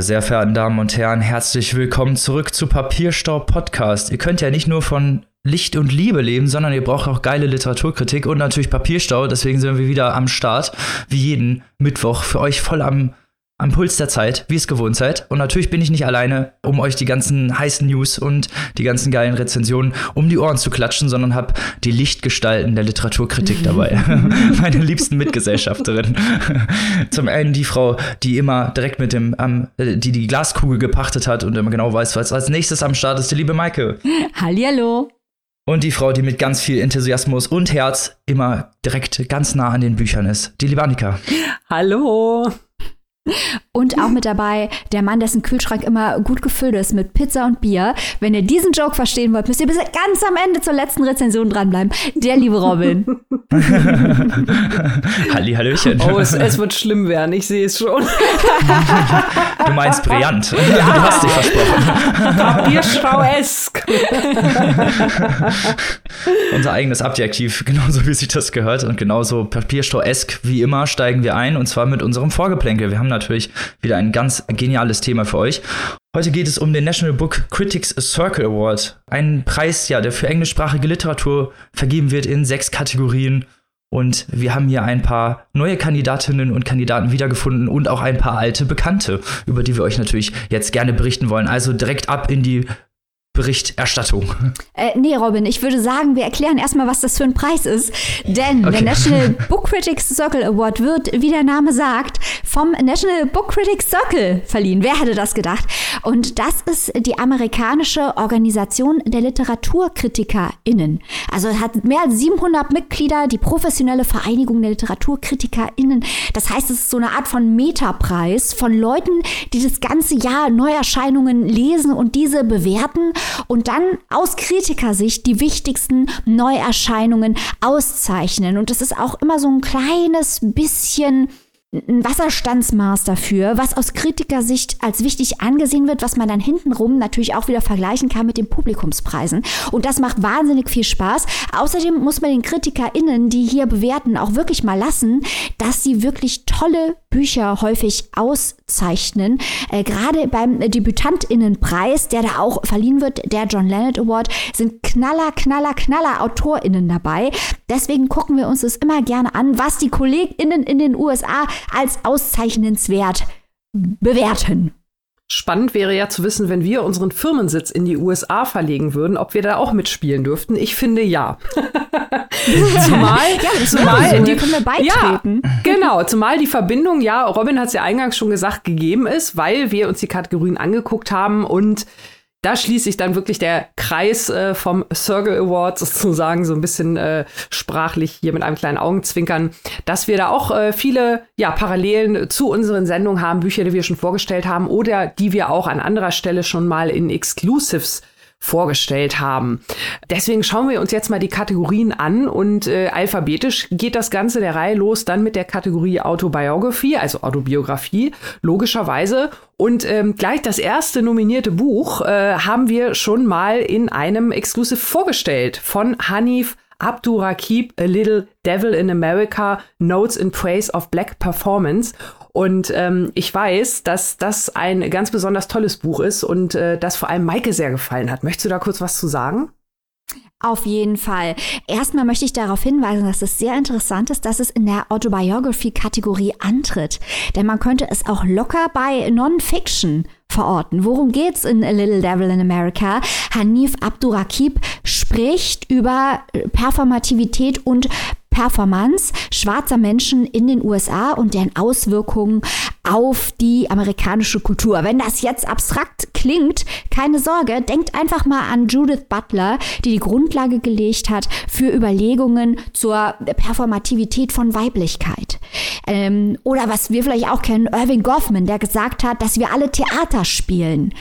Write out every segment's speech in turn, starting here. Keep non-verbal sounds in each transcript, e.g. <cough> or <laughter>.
Meine sehr verehrten Damen und Herren, herzlich willkommen zurück zu Papierstau Podcast. Ihr könnt ja nicht nur von Licht und Liebe leben, sondern ihr braucht auch geile Literaturkritik und natürlich Papierstau. Deswegen sind wir wieder am Start, wie jeden Mittwoch, für euch voll am am Puls der Zeit, wie es gewohnt seid. Und natürlich bin ich nicht alleine, um euch die ganzen heißen News und die ganzen geilen Rezensionen um die Ohren zu klatschen, sondern habe die Lichtgestalten der Literaturkritik <laughs> dabei. <laughs> Meine liebsten Mitgesellschafterinnen. <laughs> Zum einen die Frau, die immer direkt mit dem, ähm, die die Glaskugel gepachtet hat und immer genau weiß, was als nächstes am Start ist, die liebe Maike. Hallihallo. Und die Frau, die mit ganz viel Enthusiasmus und Herz immer direkt ganz nah an den Büchern ist, die liebe Annika. Hallo. Und auch mit dabei der Mann, dessen Kühlschrank immer gut gefüllt ist mit Pizza und Bier. Wenn ihr diesen Joke verstehen wollt, müsst ihr bis ganz am Ende zur letzten Rezension dranbleiben. Der liebe Robin. <laughs> Halli, Hallöchen. Oh, es, es, wird schlimm werden, ich sehe es schon. <laughs> du meinst brillant. <laughs> Ja. Du hast dich versprochen. Papierschau-esk. Unser eigenes Adjektiv, genauso wie sich das gehört. Und genauso Papierstau-esk wie immer steigen wir ein. Und zwar mit unserem Vorgeplänkel. Wir haben natürlich wieder ein ganz geniales Thema für euch. Heute geht es um den National Book Critics Circle Award. Ein Preis, ja, der für englischsprachige Literatur vergeben wird in sechs Kategorien. Und wir haben hier ein paar neue Kandidatinnen und Kandidaten wiedergefunden und auch ein paar alte Bekannte, über die wir euch natürlich jetzt gerne berichten wollen. Also direkt ab in die Berichterstattung. Äh, nee, Robin, ich würde sagen, wir erklären erstmal, was das für ein Preis ist. Denn okay. der National <laughs> Book Critics Circle Award wird, wie der Name sagt, vom National Book Critics Circle verliehen. Wer hätte das gedacht? Und das ist die amerikanische Organisation der LiteraturkritikerInnen. Also hat mehr als 700 Mitglieder, die professionelle Vereinigung der LiteraturkritikerInnen. Das heißt, es ist so eine Art von Metapreis von Leuten, die das ganze Jahr Neuerscheinungen lesen und diese bewerten und dann aus Kritikersicht die wichtigsten Neuerscheinungen auszeichnen. Und es ist auch immer so ein kleines bisschen ein Wasserstandsmaß dafür, was aus Kritikersicht als wichtig angesehen wird, was man dann hintenrum natürlich auch wieder vergleichen kann mit den Publikumspreisen. Und das macht wahnsinnig viel Spaß. Außerdem muss man den KritikerInnen, die hier bewerten, auch wirklich mal lassen, dass sie wirklich tolle Bücher häufig auszeichnen. Äh, Gerade beim DebütantInnenpreis, der da auch verliehen wird, der John Leonard Award, sind knaller, knaller, knaller AutorInnen dabei. Deswegen gucken wir uns das immer gerne an, was die KollegInnen in den USA als auszeichnenswert bewerten. Spannend wäre ja zu wissen, wenn wir unseren Firmensitz in die USA verlegen würden, ob wir da auch mitspielen dürften. Ich finde ja. <laughs> zumal, ja, zumal so, die können wir beitreten. Ja, genau, zumal die Verbindung, ja, Robin hat es ja eingangs schon gesagt, gegeben ist, weil wir uns die Kategorien angeguckt haben und da schließt sich dann wirklich der Kreis äh, vom Circle Award sozusagen so ein bisschen äh, sprachlich hier mit einem kleinen Augenzwinkern, dass wir da auch äh, viele ja, Parallelen zu unseren Sendungen haben, Bücher, die wir schon vorgestellt haben oder die wir auch an anderer Stelle schon mal in Exclusives vorgestellt haben. Deswegen schauen wir uns jetzt mal die Kategorien an und äh, alphabetisch geht das Ganze der Reihe los dann mit der Kategorie Autobiography, also Autobiografie, logischerweise. Und ähm, gleich das erste nominierte Buch äh, haben wir schon mal in einem Exclusive vorgestellt von Hanif Abdurakib, A Little Devil in America, Notes in Praise of Black Performance. Und ähm, ich weiß, dass das ein ganz besonders tolles Buch ist und äh, das vor allem Maike sehr gefallen hat. Möchtest du da kurz was zu sagen? Auf jeden Fall. Erstmal möchte ich darauf hinweisen, dass es sehr interessant ist, dass es in der Autobiography-Kategorie antritt. Denn man könnte es auch locker bei Non-Fiction verorten. Worum geht's in A Little Devil in America? Hanif Abdurakib spricht über Performativität und Performance schwarzer Menschen in den USA und deren Auswirkungen auf die amerikanische Kultur. Wenn das jetzt abstrakt klingt, keine Sorge, denkt einfach mal an Judith Butler, die die Grundlage gelegt hat für Überlegungen zur Performativität von Weiblichkeit. Ähm, oder was wir vielleicht auch kennen, Irving Goffman, der gesagt hat, dass wir alle Theater spielen.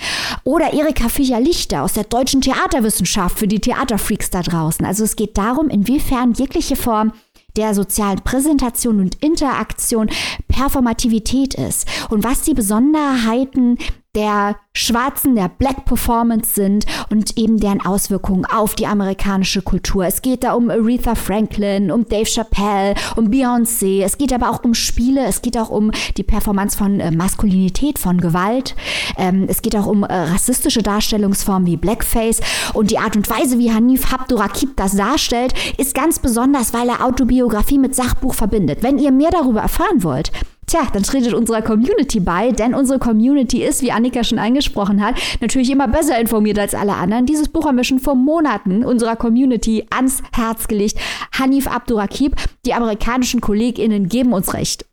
Oder Erika Fischer-Lichter aus der deutschen Theaterwissenschaft für die Theaterfreaks da draußen. Also es geht darum, inwiefern jegliche Form der sozialen Präsentation und Interaktion Performativität ist. Und was die Besonderheiten der Schwarzen, der Black Performance sind und eben deren Auswirkungen auf die amerikanische Kultur. Es geht da um Aretha Franklin, um Dave Chappelle, um Beyoncé. Es geht aber auch um Spiele. Es geht auch um die Performance von äh, Maskulinität, von Gewalt. Ähm, es geht auch um äh, rassistische Darstellungsformen wie Blackface. Und die Art und Weise, wie Hanif Abdurakib das darstellt, ist ganz besonders, weil er Autobiografie mit Sachbuch verbindet. Wenn ihr mehr darüber erfahren wollt, Tja, dann tretet unserer Community bei, denn unsere Community ist, wie Annika schon angesprochen hat, natürlich immer besser informiert als alle anderen. Dieses Buch haben wir schon vor Monaten unserer Community ans Herz gelegt. Hanif Abdurakib, die amerikanischen KollegInnen geben uns recht.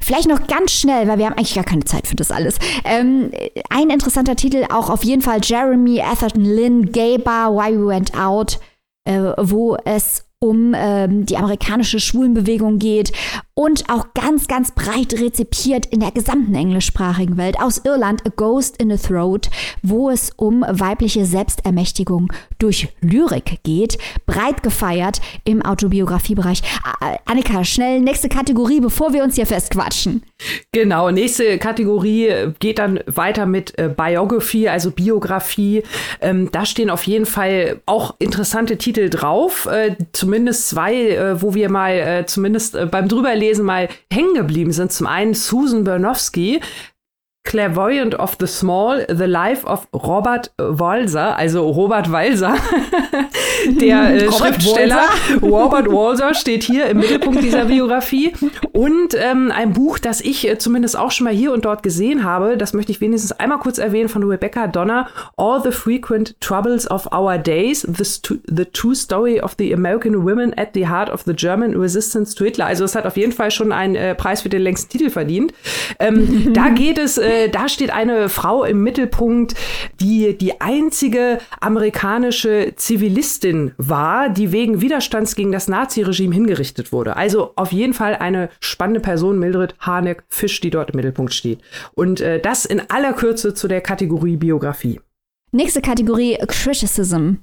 Vielleicht noch ganz schnell, weil wir haben eigentlich gar keine Zeit für das alles. Ähm, ein interessanter Titel auch auf jeden Fall Jeremy Atherton Lynn, Gay Bar, Why We Went Out, äh, wo es um ähm, die amerikanische Schwulenbewegung geht und auch ganz, ganz breit rezipiert in der gesamten englischsprachigen Welt. Aus Irland A Ghost in the Throat, wo es um weibliche Selbstermächtigung durch Lyrik geht. Breit gefeiert im Autobiografiebereich. Annika, schnell nächste Kategorie, bevor wir uns hier festquatschen. Genau, nächste Kategorie geht dann weiter mit äh, Biography, also Biografie. Ähm, da stehen auf jeden Fall auch interessante Titel drauf. Äh, zumindest zwei, äh, wo wir mal äh, zumindest äh, beim drüberlesen mal hängen geblieben sind. Zum einen Susan Bernowski, Clairvoyant of the Small, The Life of Robert Walser, also Robert Walser, <laughs> der äh, Schriftsteller Walser. <laughs> Robert Walser steht hier im Mittelpunkt dieser Biografie und ähm, ein Buch, das ich äh, zumindest auch schon mal hier und dort gesehen habe, das möchte ich wenigstens einmal kurz erwähnen von Rebecca Donner, All the Frequent Troubles of Our Days, the, the True Story of the American Women at the Heart of the German Resistance to Hitler. Also es hat auf jeden Fall schon einen äh, Preis für den längsten Titel verdient. Ähm, da geht es äh, da steht eine Frau im Mittelpunkt, die die einzige amerikanische Zivilistin war, die wegen Widerstands gegen das Naziregime hingerichtet wurde. Also auf jeden Fall eine spannende Person, Mildred Harneck Fisch, die dort im Mittelpunkt steht. Und äh, das in aller Kürze zu der Kategorie Biografie. Nächste Kategorie Criticism.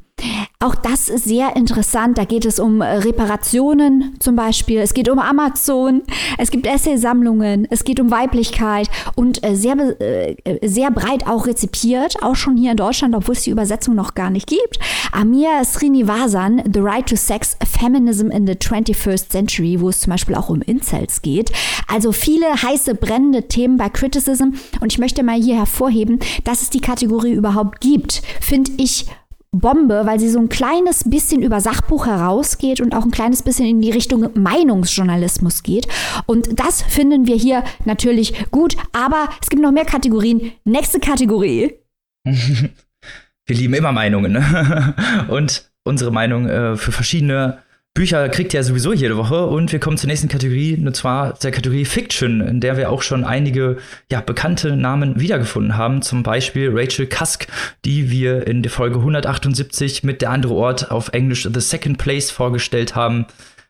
Auch das ist sehr interessant. Da geht es um Reparationen zum Beispiel. Es geht um Amazon. Es gibt Essaysammlungen. Es geht um Weiblichkeit und äh, sehr, äh, sehr breit auch rezipiert. Auch schon hier in Deutschland, obwohl es die Übersetzung noch gar nicht gibt. Amir Srinivasan, The Right to Sex, Feminism in the 21st Century, wo es zum Beispiel auch um Incels geht. Also viele heiße, brennende Themen bei Criticism. Und ich möchte mal hier hervorheben, dass es die Kategorie überhaupt gibt, finde ich Bombe, weil sie so ein kleines bisschen über Sachbuch herausgeht und auch ein kleines bisschen in die Richtung Meinungsjournalismus geht. Und das finden wir hier natürlich gut, aber es gibt noch mehr Kategorien. Nächste Kategorie. <laughs> wir lieben immer Meinungen ne? <laughs> und unsere Meinung äh, für verschiedene Bücher kriegt ihr sowieso jede Woche und wir kommen zur nächsten Kategorie, und zwar der Kategorie Fiction, in der wir auch schon einige ja, bekannte Namen wiedergefunden haben. Zum Beispiel Rachel Cusk, die wir in der Folge 178 mit der andere Ort auf Englisch The Second Place vorgestellt haben.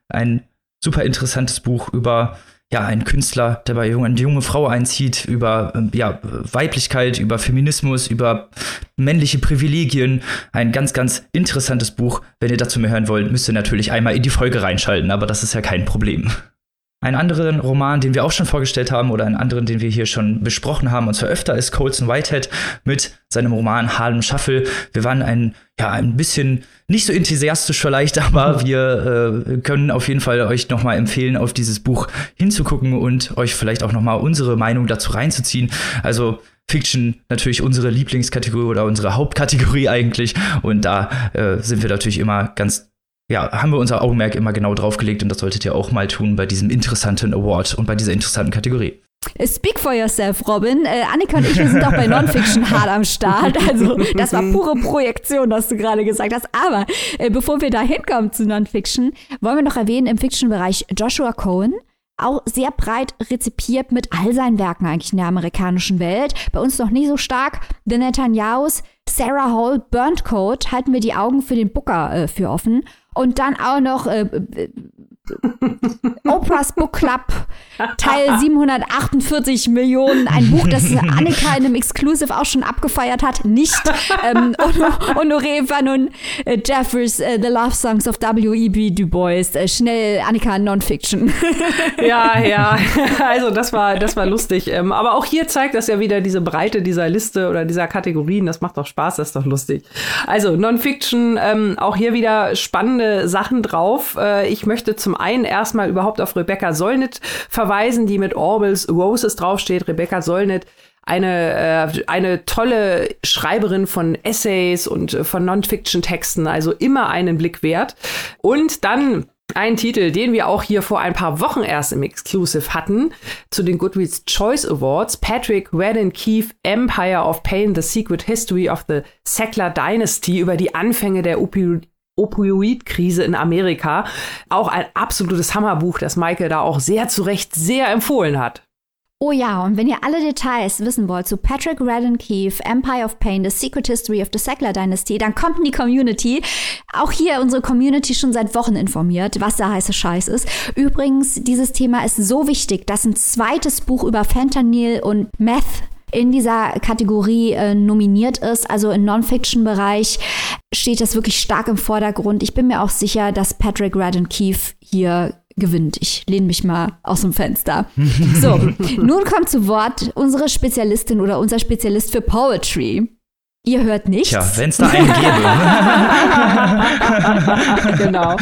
Ein super interessantes Buch über ja, ein Künstler, der bei jung, eine junge Frau einzieht, über ähm, ja, Weiblichkeit, über Feminismus, über männliche Privilegien. Ein ganz, ganz interessantes Buch. Wenn ihr dazu mehr hören wollt, müsst ihr natürlich einmal in die Folge reinschalten, aber das ist ja kein Problem. Einen anderen Roman, den wir auch schon vorgestellt haben, oder einen anderen, den wir hier schon besprochen haben, und zwar öfter, ist Colson Whitehead mit seinem Roman Harlem Shuffle. Wir waren ein, ja, ein bisschen nicht so enthusiastisch vielleicht, <laughs> aber wir äh, können auf jeden Fall euch nochmal empfehlen, auf dieses Buch hinzugucken und euch vielleicht auch nochmal unsere Meinung dazu reinzuziehen. Also Fiction natürlich unsere Lieblingskategorie oder unsere Hauptkategorie <laughs> eigentlich. Und da äh, sind wir natürlich immer ganz ja, haben wir unser Augenmerk immer genau draufgelegt und das solltet ihr auch mal tun bei diesem interessanten Award und bei dieser interessanten Kategorie. Speak for yourself, Robin. Äh, Annika und ich, wir sind auch bei Nonfiction <laughs> hart am Start. Also, das war pure Projektion, was du gerade gesagt hast. Aber äh, bevor wir da hinkommen zu Nonfiction, wollen wir noch erwähnen im Fiction-Bereich Joshua Cohen. Auch sehr breit rezipiert mit all seinen Werken eigentlich in der amerikanischen Welt. Bei uns noch nie so stark. The Netanyahus, Sarah Hall, Burnt Code halten wir die Augen für den Booker äh, für offen. Und dann auch noch äh, Oprah's Book Club, Teil 748 Millionen. Ein Buch, das Annika in einem Exclusive auch schon abgefeiert hat. Nicht. Ähm, Honoré war nun äh, Jeffers äh, The Love Songs of W.E.B. Du Bois. Äh, schnell Annika Nonfiction. ja, ja. Also das war, das war lustig. Ähm, aber auch hier zeigt das ja wieder diese Breite dieser Liste oder dieser Kategorien. Das macht doch Spaß, das ist doch lustig. Also Nonfiction, ähm, auch hier wieder spannende Sachen drauf. Äh, ich möchte zum einen erstmal überhaupt auf Rebecca Solnit verweisen, die mit Orwells Roses draufsteht. Rebecca Solnit eine, äh, eine tolle Schreiberin von Essays und äh, von Non-Fiction-Texten, also immer einen Blick wert. Und dann ein Titel, den wir auch hier vor ein paar Wochen erst im Exclusive hatten, zu den Goodreads Choice Awards. Patrick Redden Keefe, Empire of Pain, The Secret History of the Sackler Dynasty über die Anfänge der Opi Opioid-Krise in Amerika. Auch ein absolutes Hammerbuch, das Michael da auch sehr zu Recht sehr empfohlen hat. Oh ja, und wenn ihr alle Details wissen wollt zu Patrick Radden Keefe, Empire of Pain, The Secret History of the Sackler Dynasty, dann kommt in die Community. Auch hier unsere Community schon seit Wochen informiert, was der heiße Scheiß ist. Übrigens, dieses Thema ist so wichtig, dass ein zweites Buch über Fentanyl und Meth in dieser Kategorie äh, nominiert ist. Also im Non-Fiction-Bereich steht das wirklich stark im Vordergrund. Ich bin mir auch sicher, dass Patrick Radden Keefe hier gewinnt. Ich lehne mich mal aus dem Fenster. <laughs> So, nun kommt zu Wort unsere Spezialistin oder unser Spezialist für Poetry. Ihr hört nichts. Tja, wenn es da einen gäbe. <laughs> genau.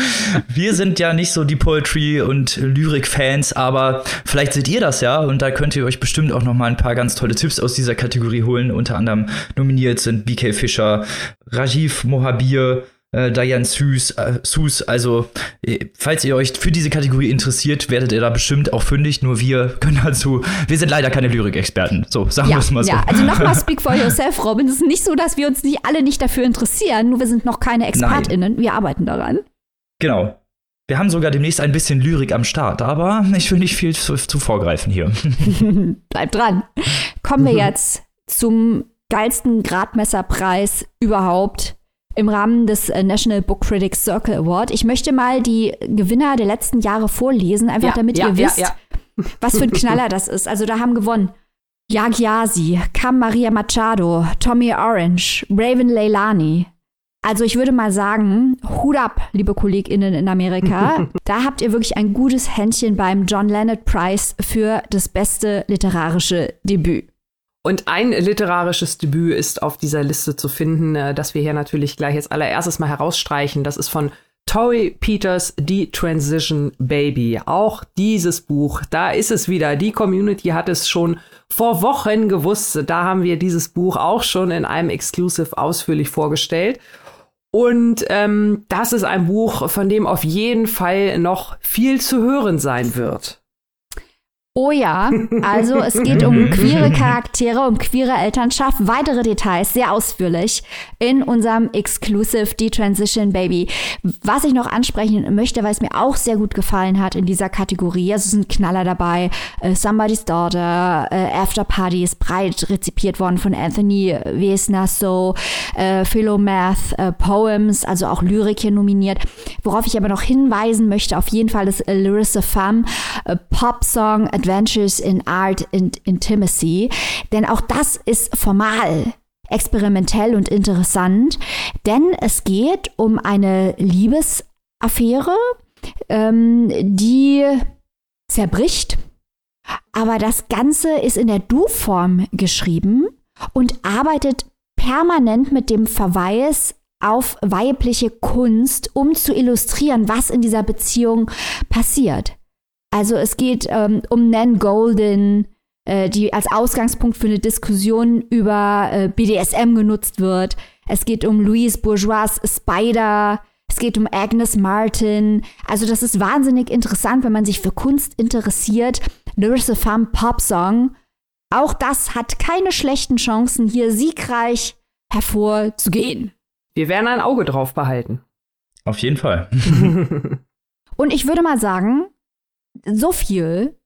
Wir sind ja nicht so die Poetry- und Lyrik-Fans, aber vielleicht seht ihr das ja und da könnt ihr euch bestimmt auch noch mal ein paar ganz tolle Tipps aus dieser Kategorie holen. Unter anderem nominiert sind BK Fischer, Rajiv Mohabir, äh, Diane Sus, äh, Sus. Also, äh, falls ihr euch für diese Kategorie interessiert, werdet ihr da bestimmt auch fündig. Nur wir können dazu, wir sind leider keine Lyrikexperten. So, sagen ja, wir es mal so. Ja, also nochmal <laughs> Speak for Yourself, Robin. Es ist nicht so, dass wir uns nicht alle nicht dafür interessieren, nur wir sind noch keine ExpertInnen. Nein. Wir arbeiten daran. Genau. Wir haben sogar demnächst ein bisschen Lyrik am Start, aber ich will nicht viel zu, zu vorgreifen hier. <laughs> Bleibt dran. Kommen wir jetzt zum geilsten Gradmesserpreis überhaupt im Rahmen des äh, National Book Critics Circle Award. Ich möchte mal die Gewinner der letzten Jahre vorlesen, einfach ja, damit ja, ihr wisst, ja, <laughs> was für ein Knaller das ist. Also da haben gewonnen Yag Yazi, Cam Maria Machado, Tommy Orange, Raven Leilani. Also ich würde mal sagen, Hut ab, liebe KollegInnen in Amerika. <laughs> da habt ihr wirklich ein gutes Händchen beim John Leonard Prize für das beste literarische Debüt. Und ein literarisches Debüt ist auf dieser Liste zu finden, äh, das wir hier natürlich gleich als allererstes mal herausstreichen. Das ist von Tori Peters, The Transition Baby. Auch dieses Buch, da ist es wieder. Die Community hat es schon vor Wochen gewusst. Da haben wir dieses Buch auch schon in einem Exclusive ausführlich vorgestellt. Und ähm, das ist ein Buch, von dem auf jeden Fall noch viel zu hören sein wird. Oh ja, also es geht um queere Charaktere, um queere Elternschaft. Weitere Details sehr ausführlich in unserem Exclusive Detransition Baby. Was ich noch ansprechen möchte, weil es mir auch sehr gut gefallen hat in dieser Kategorie, also es sind Knaller dabei. Uh, Somebody's Daughter, uh, After Party ist breit rezipiert worden von Anthony Wesner, so uh, Philomath, uh, Poems, also auch Lyrik hier nominiert. Worauf ich aber noch hinweisen möchte, auf jeden Fall ist Larissa Pham, Pop Song, Adventures in Art and Intimacy. Denn auch das ist formal experimentell und interessant, denn es geht um eine Liebesaffäre, ähm, die zerbricht. Aber das Ganze ist in der Du-Form geschrieben und arbeitet permanent mit dem Verweis auf weibliche Kunst, um zu illustrieren, was in dieser Beziehung passiert. Also es geht ähm, um Nan Golden, äh, die als Ausgangspunkt für eine Diskussion über äh, BDSM genutzt wird. Es geht um Louise Bourgeois Spider. Es geht um Agnes Martin. Also das ist wahnsinnig interessant, wenn man sich für Kunst interessiert. Larissa Femme Pop Song. Auch das hat keine schlechten Chancen, hier siegreich hervorzugehen. Wir werden ein Auge drauf behalten. Auf jeden Fall. <laughs> <laughs> Und ich würde mal sagen, so viel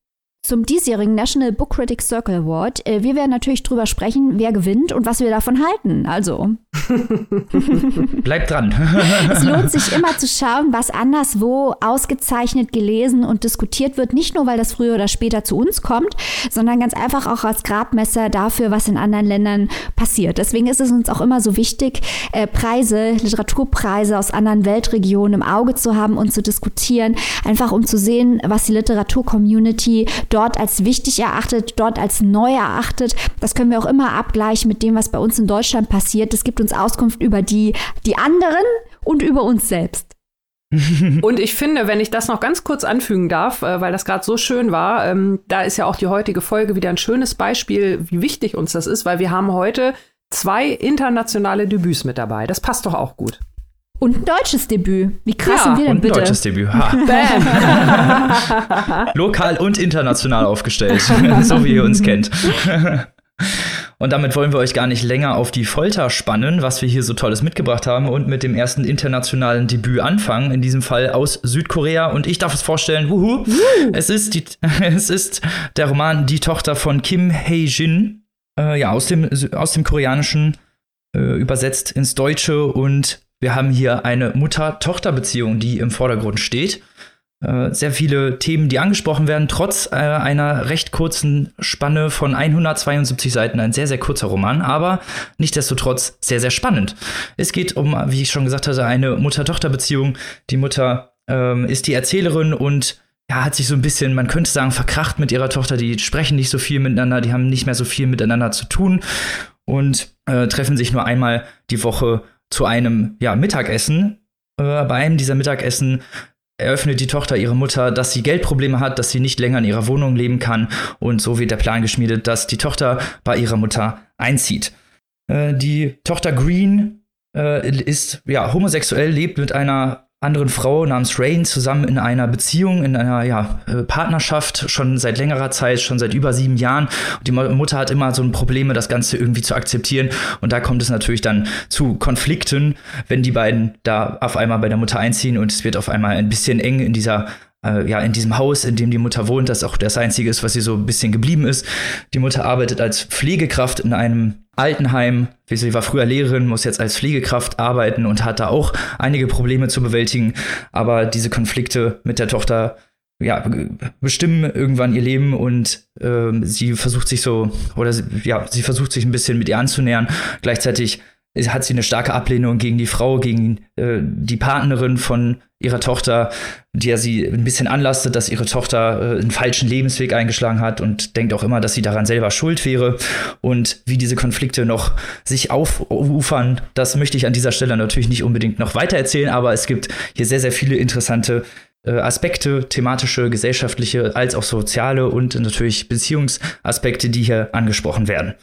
zum diesjährigen National Book Critics Circle Award. Äh, wir werden natürlich drüber sprechen, wer gewinnt und was wir davon halten. Also. <laughs> Bleibt dran. <laughs> es lohnt sich immer zu schauen, was anderswo ausgezeichnet gelesen und diskutiert wird. Nicht nur, weil das früher oder später zu uns kommt, sondern ganz einfach auch als Grabmesser dafür, was in anderen Ländern passiert. Deswegen ist es uns auch immer so wichtig, äh, Preise, Literaturpreise aus anderen Weltregionen im Auge zu haben und zu diskutieren, einfach um zu sehen, was die Literaturcommunity dort als wichtig erachtet, dort als neu erachtet. Das können wir auch immer abgleichen mit dem, was bei uns in Deutschland passiert. Das gibt uns Auskunft über die, die anderen und über uns selbst. <laughs> Und ich finde, wenn ich das noch ganz kurz anfügen darf, äh, weil das gerade so schön war, ähm, da ist ja auch die heutige Folge wieder ein schönes Beispiel, wie wichtig uns das ist, weil wir haben heute zwei internationale Debüts mit dabei. Das passt doch auch gut. Und ein deutsches Debüt. Wie krass ja, sind wir denn und bitte? Ein deutsches Debüt. Ha. <laughs> Bam. <laughs> Lokal und international aufgestellt, <laughs> so wie ihr uns kennt. Und damit wollen wir euch gar nicht länger auf die Folter spannen, was wir hier so Tolles mitgebracht haben und mit dem ersten internationalen Debüt anfangen. In diesem Fall aus Südkorea. Und ich darf es vorstellen, wuhu, es, ist die, es ist der Roman Die Tochter von Kim Hae-jin. Äh, ja, aus dem, aus dem Koreanischen äh, übersetzt ins Deutsche und wir haben hier eine Mutter-Tochter-Beziehung, die im Vordergrund steht. Äh, sehr viele Themen, die angesprochen werden, trotz äh, einer recht kurzen Spanne von 172 Seiten. Ein sehr, sehr kurzer Roman, aber nichtsdestotrotz sehr, sehr spannend. Es geht um, wie ich schon gesagt hatte, eine Mutter-Tochter-Beziehung. Die Mutter ähm, ist die Erzählerin und ja, hat sich so ein bisschen, man könnte sagen, verkracht mit ihrer Tochter. Die sprechen nicht so viel miteinander, die haben nicht mehr so viel miteinander zu tun und äh, treffen sich nur einmal die Woche zu einem ja, Mittagessen. Äh, bei einem dieser Mittagessen eröffnet die Tochter ihre Mutter, dass sie Geldprobleme hat, dass sie nicht länger in ihrer Wohnung leben kann. Und so wird der Plan geschmiedet, dass die Tochter bei ihrer Mutter einzieht. Äh, die Tochter Green äh, ist ja homosexuell, lebt mit einer anderen Frau namens Rain zusammen in einer Beziehung, in einer ja, äh, Partnerschaft schon seit längerer Zeit, schon seit über sieben Jahren. Und die Mutter hat immer so ein Probleme, das Ganze irgendwie zu akzeptieren. Und da kommt es natürlich dann zu Konflikten, wenn die beiden da auf einmal bei der Mutter einziehen und es wird auf einmal ein bisschen eng in dieser äh, ja, in diesem Haus, in dem die Mutter wohnt, das auch das einzige ist, was sie so ein bisschen geblieben ist. Die Mutter arbeitet als Pflegekraft in einem Altenheim. Sie war früher Lehrerin, muss jetzt als Pflegekraft arbeiten und hat da auch einige Probleme zu bewältigen. Aber diese Konflikte mit der Tochter ja, bestimmen irgendwann ihr Leben und äh, sie versucht sich so, oder sie, ja, sie versucht sich ein bisschen mit ihr anzunähern. Gleichzeitig hat sie eine starke Ablehnung gegen die Frau, gegen äh, die Partnerin von ihrer Tochter, die ja sie ein bisschen anlastet, dass ihre Tochter äh, einen falschen Lebensweg eingeschlagen hat und denkt auch immer, dass sie daran selber schuld wäre. Und wie diese Konflikte noch sich aufufern, das möchte ich an dieser Stelle natürlich nicht unbedingt noch weiter erzählen, aber es gibt hier sehr, sehr viele interessante äh, Aspekte, thematische, gesellschaftliche, als auch soziale und natürlich Beziehungsaspekte, die hier angesprochen werden.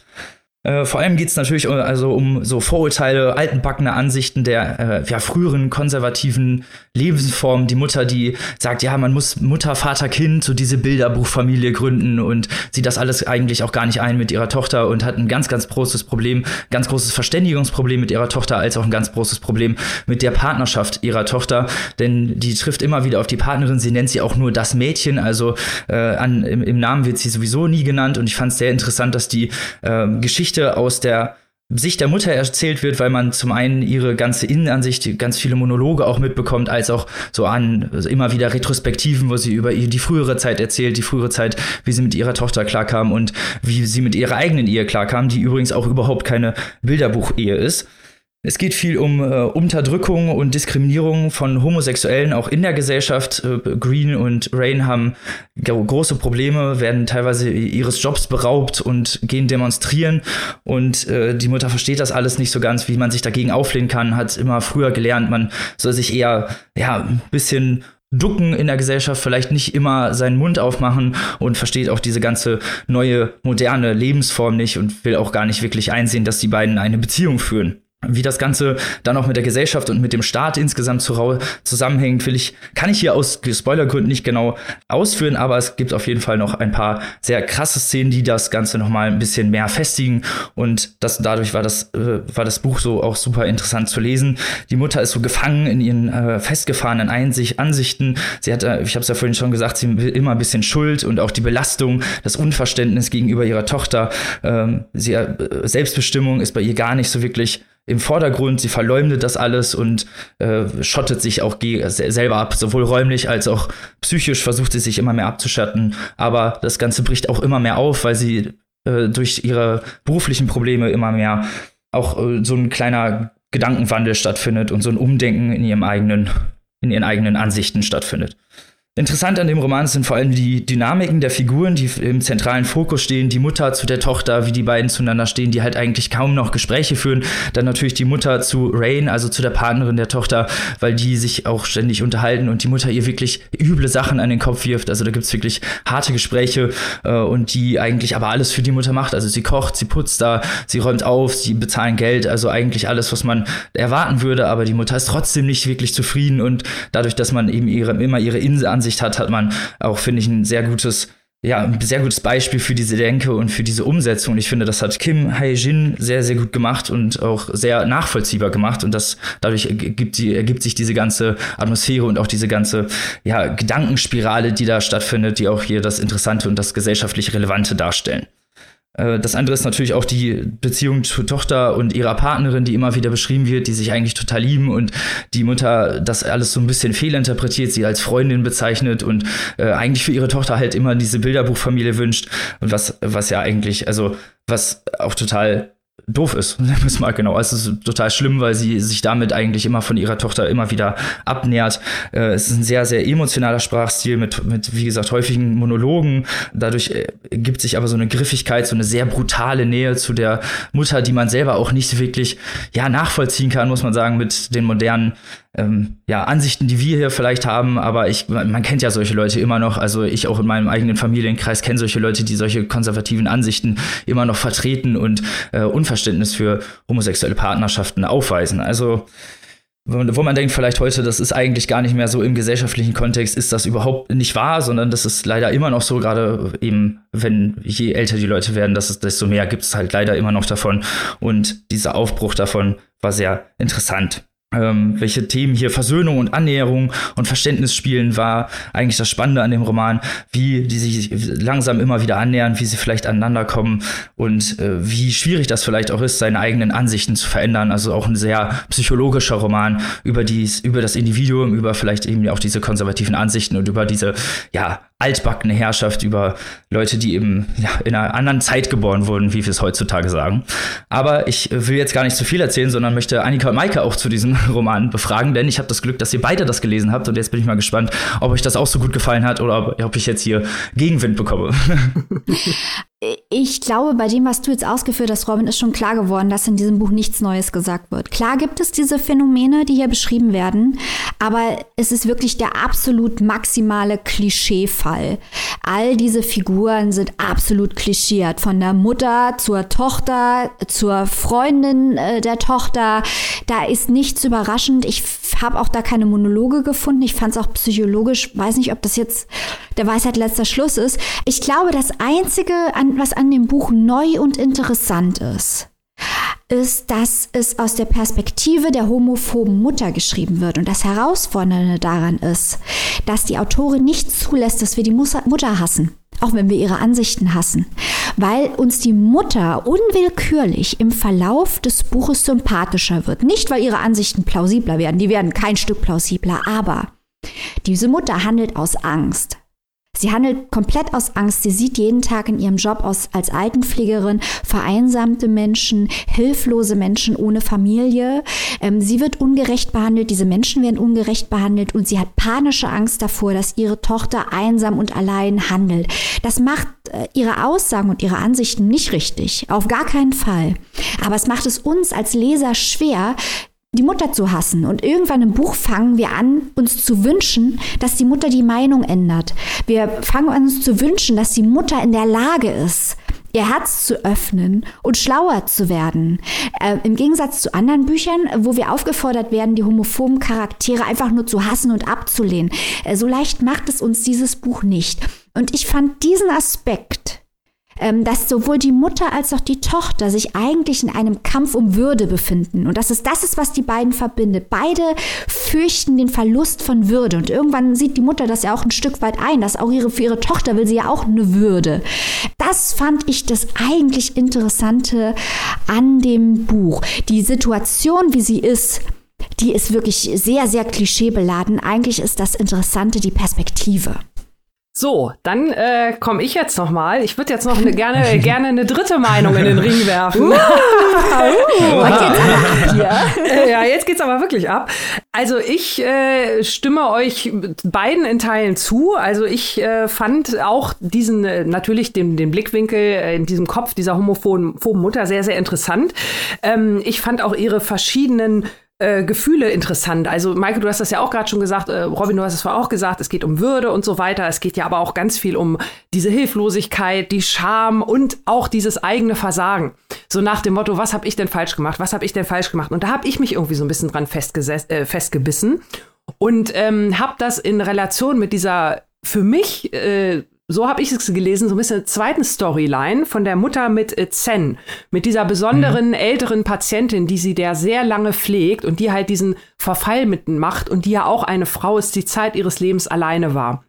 Äh, vor allem geht es natürlich äh, also um so Vorurteile, altenbackene Ansichten der äh, ja, früheren konservativen Lebensformen. Die Mutter, die sagt, ja, man muss Mutter, Vater, Kind, so diese Bilderbuchfamilie gründen und sieht das alles eigentlich auch gar nicht ein mit ihrer Tochter und hat ein ganz, ganz großes Problem, ganz großes Verständigungsproblem mit ihrer Tochter, als auch ein ganz großes Problem mit der Partnerschaft ihrer Tochter. Denn die trifft immer wieder auf die Partnerin. Sie nennt sie auch nur das Mädchen, also äh, an, im, im, Namen wird sie sowieso nie genannt. Und ich fand es sehr interessant, dass die äh, Geschichte Geschichte aus der Sicht der Mutter erzählt wird, weil man zum einen ihre ganze Innenansicht, ganz viele Monologe auch mitbekommt, als auch so an also immer wieder Retrospektiven, wo sie über die frühere Zeit erzählt, die frühere Zeit, wie sie mit ihrer Tochter klarkam und wie sie mit ihrer eigenen Ehe klarkam, die übrigens auch überhaupt keine Bilderbuchehe ist. Es geht viel um äh, Unterdrückung und Diskriminierung von Homosexuellen auch in der Gesellschaft. Äh, Green und Rain haben große Probleme, werden teilweise ihres Jobs beraubt und gehen demonstrieren. Und äh, die Mutter versteht das alles nicht so ganz, wie man sich dagegen auflehnen kann, hat immer früher gelernt, man soll sich eher ja, ein bisschen ducken in der Gesellschaft, vielleicht nicht immer seinen Mund aufmachen und versteht auch diese ganze neue, moderne Lebensform nicht und will auch gar nicht wirklich einsehen, dass die beiden eine Beziehung führen. Wie das Ganze dann auch mit der Gesellschaft und mit dem Staat insgesamt zusammenhängt, will ich, kann ich hier aus Spoilergründen nicht genau ausführen, aber es gibt auf jeden Fall noch ein paar sehr krasse Szenen, die das Ganze nochmal ein bisschen mehr festigen und das, dadurch war das, äh, war das Buch so auch super interessant zu lesen. Die Mutter ist so gefangen in ihren äh, festgefahrenen Einsicht, Ansichten. Sie hat, äh, ich habe es ja vorhin schon gesagt, sie will immer ein bisschen Schuld und auch die Belastung, das Unverständnis gegenüber ihrer Tochter. Ähm, sie, äh, Selbstbestimmung ist bei ihr gar nicht so wirklich im Vordergrund. Sie verleumdet das alles und äh, schottet sich auch selber ab, sowohl räumlich als auch psychisch versucht sie sich immer mehr abzuschatten. Aber das Ganze bricht auch immer mehr auf, weil sie äh, durch ihre beruflichen Probleme immer mehr auch äh, so ein kleiner Gedankenwandel stattfindet und so ein Umdenken in ihrem eigenen, in ihren eigenen Ansichten stattfindet. Interessant an dem Roman sind vor allem die Dynamiken der Figuren, die im zentralen Fokus stehen. Die Mutter zu der Tochter, wie die beiden zueinander stehen, die halt eigentlich kaum noch Gespräche führen. Dann natürlich die Mutter zu Rain, also zu der Partnerin der Tochter, weil die sich auch ständig unterhalten und die Mutter ihr wirklich üble Sachen an den Kopf wirft. Also da gibt es wirklich harte Gespräche äh, und die eigentlich aber alles für die Mutter macht. Also sie kocht, sie putzt da, sie räumt auf, sie bezahlen Geld. Also eigentlich alles, was man erwarten würde. Aber die Mutter ist trotzdem nicht wirklich zufrieden und dadurch, dass man eben ihre, immer ihre Ansicht Ansicht hat, hat man auch, finde ich, ein sehr gutes ja, ein sehr gutes Beispiel für diese Denke und für diese Umsetzung. Ich finde, das hat Kim Hae-jin sehr, sehr gut gemacht und auch sehr nachvollziehbar gemacht. Und das, dadurch ergibt, die, ergibt sich diese ganze Atmosphäre und auch diese ganze, ja, Gedankenspirale, die da stattfindet, die auch hier das Interessante und das gesellschaftlich Relevante darstellen. Äh, das andere ist natürlich auch die Beziehung zur Tochter und ihrer Partnerin, die immer wieder beschrieben wird, die sich eigentlich total lieben und die Mutter das alles so ein bisschen fehlinterpretiert, sie als Freundin bezeichnet und äh, eigentlich für ihre Tochter halt immer diese Bilderbuchfamilie wünscht. Und was, was ja eigentlich, also was auch total doof ist, <laughs> nennen wir es mal genau. Es ist total schlimm, weil sie sich damit eigentlich immer von ihrer Tochter immer wieder abnährt. Äh, es ist ein sehr, sehr emotionaler Sprachstil mit, mit, wie gesagt, häufigen Monologen. Dadurch äh, gibt sich aber so eine Griffigkeit, so eine sehr brutale Nähe zu der Mutter, die man selber auch nicht wirklich, ja, nachvollziehen kann, muss man sagen, mit den modernen ähm, ja, Ansichten, die wir hier vielleicht haben, aber ich, man kennt ja solche Leute immer noch. Also ich auch in meinem eigenen Familienkreis kenne solche Leute, die solche konservativen Ansichten immer noch vertreten und äh, Unverständnis für homosexuelle Partnerschaften aufweisen. Also wo man denkt vielleicht heute, das ist eigentlich gar nicht mehr so im gesellschaftlichen Kontext, ist das überhaupt nicht wahr, sondern das ist leider immer noch so, gerade eben, wenn je älter die Leute werden, dass es, desto mehr gibt es halt leider immer noch davon. Und dieser Aufbruch davon war sehr interessant ähm, welche Themen hier Versöhnung und Annäherung und Verständnis spielen, war eigentlich das Spannende an dem Roman, wie die sich langsam immer wieder annähern, wie sie vielleicht aneinander kommen und äh, wie schwierig das vielleicht auch ist, seine eigenen Ansichten zu verändern. Also auch ein sehr psychologischer Roman über dies, über das Individuum, über vielleicht eben auch diese konservativen Ansichten und über diese, ja, altbackene Herrschaft über Leute, die eben ja, in einer anderen Zeit geboren wurden, wie wir es heutzutage sagen. Aber ich will jetzt gar nicht zu viel erzählen, sondern möchte Annika und Maike auch zu diesem <laughs> Roman befragen, denn ich habe das Glück, dass ihr beide das gelesen habt und jetzt bin ich mal gespannt, ob euch das auch so gut gefallen hat oder ob, ob ich jetzt hier Gegenwind bekomme. <laughs> Ich glaube, bei dem, was du jetzt ausgeführt hast, Robin, ist schon klar geworden, dass in diesem Buch nichts Neues gesagt wird. Klar gibt es diese Phänomene, die hier beschrieben werden, aber es ist wirklich der absolut maximale Klischeefall. All diese Figuren sind absolut klischiert. Von der Mutter zur Tochter, zur Freundin äh, der Tochter. Da ist nichts überraschend. Ich habe auch da keine Monologe gefunden. Ich fand es auch psychologisch, weiß nicht, ob das jetzt der Weisheit letzter Schluss ist. Ich glaube, das Einzige, was an dem Buch neu und interessant ist, ist, dass es aus der Perspektive der homophoben Mutter geschrieben wird. Und das Herausfordernde daran ist, dass die Autorin nicht zulässt, dass wir die Mutter hassen auch wenn wir ihre Ansichten hassen, weil uns die Mutter unwillkürlich im Verlauf des Buches sympathischer wird. Nicht, weil ihre Ansichten plausibler werden, die werden kein Stück plausibler, aber diese Mutter handelt aus Angst. Sie handelt komplett aus Angst. Sie sieht jeden Tag in ihrem Job aus, als Altenpflegerin vereinsamte Menschen, hilflose Menschen ohne Familie. Ähm, sie wird ungerecht behandelt, diese Menschen werden ungerecht behandelt und sie hat panische Angst davor, dass ihre Tochter einsam und allein handelt. Das macht äh, ihre Aussagen und ihre Ansichten nicht richtig, auf gar keinen Fall. Aber es macht es uns als Leser schwer, die Mutter zu hassen. Und irgendwann im Buch fangen wir an, uns zu wünschen, dass die Mutter die Meinung ändert. Wir fangen an, uns zu wünschen, dass die Mutter in der Lage ist, ihr Herz zu öffnen und schlauer zu werden. Äh, Im Gegensatz zu anderen Büchern, wo wir aufgefordert werden, die homophoben Charaktere einfach nur zu hassen und abzulehnen. Äh, so leicht macht es uns dieses Buch nicht. Und ich fand diesen Aspekt dass sowohl die Mutter als auch die Tochter sich eigentlich in einem Kampf um Würde befinden. Und das ist das ist, was die beiden verbindet. Beide fürchten den Verlust von Würde. Und irgendwann sieht die Mutter das ja auch ein Stück weit ein, dass auch ihre, für ihre Tochter will sie ja auch eine Würde. Das fand ich das eigentlich Interessante an dem Buch. Die Situation, wie sie ist, die ist wirklich sehr, sehr klischeebeladen. Eigentlich ist das Interessante die Perspektive. So, dann äh, komme ich jetzt noch mal. Ich würde jetzt noch eine, gerne, <laughs> gerne eine dritte Meinung in den Ring werfen. <laughs> Uh, uh, <laughs> ja. ja, jetzt geht's aber wirklich ab. Also ich äh, stimme euch beiden in Teilen zu. Also ich äh, fand auch diesen äh, natürlich den, den Blickwinkel äh, in diesem Kopf dieser homophoben Mutter sehr sehr interessant. Ähm, ich fand auch ihre verschiedenen äh, Gefühle interessant. Also, Michael, du hast das ja auch gerade schon gesagt, äh, Robin, du hast es vorher auch gesagt, es geht um Würde und so weiter. Es geht ja aber auch ganz viel um diese Hilflosigkeit, die Scham und auch dieses eigene Versagen. So nach dem Motto, was habe ich denn falsch gemacht? Was habe ich denn falsch gemacht? Und da habe ich mich irgendwie so ein bisschen dran äh, festgebissen und ähm, habe das in Relation mit dieser für mich äh, so habe ich es gelesen, so ein bisschen zweiten Storyline von der Mutter mit äh, Zen, mit dieser besonderen mhm. älteren Patientin, die sie der sehr lange pflegt und die halt diesen Verfall mitmacht und die ja auch eine Frau ist, die Zeit ihres Lebens alleine war.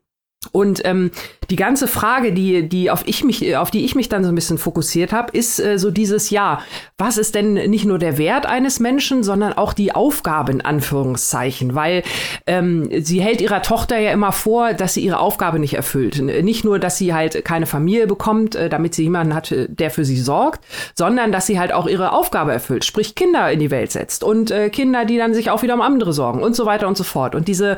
Und ähm, die ganze Frage, die, die auf, ich mich, auf die ich mich dann so ein bisschen fokussiert habe, ist äh, so dieses Ja, was ist denn nicht nur der Wert eines Menschen, sondern auch die Aufgabe in Anführungszeichen? Weil ähm, sie hält ihrer Tochter ja immer vor, dass sie ihre Aufgabe nicht erfüllt. Nicht nur, dass sie halt keine Familie bekommt, äh, damit sie jemanden hat, äh, der für sie sorgt, sondern dass sie halt auch ihre Aufgabe erfüllt, sprich Kinder in die Welt setzt und äh, Kinder, die dann sich auch wieder um andere sorgen und so weiter und so fort. Und diese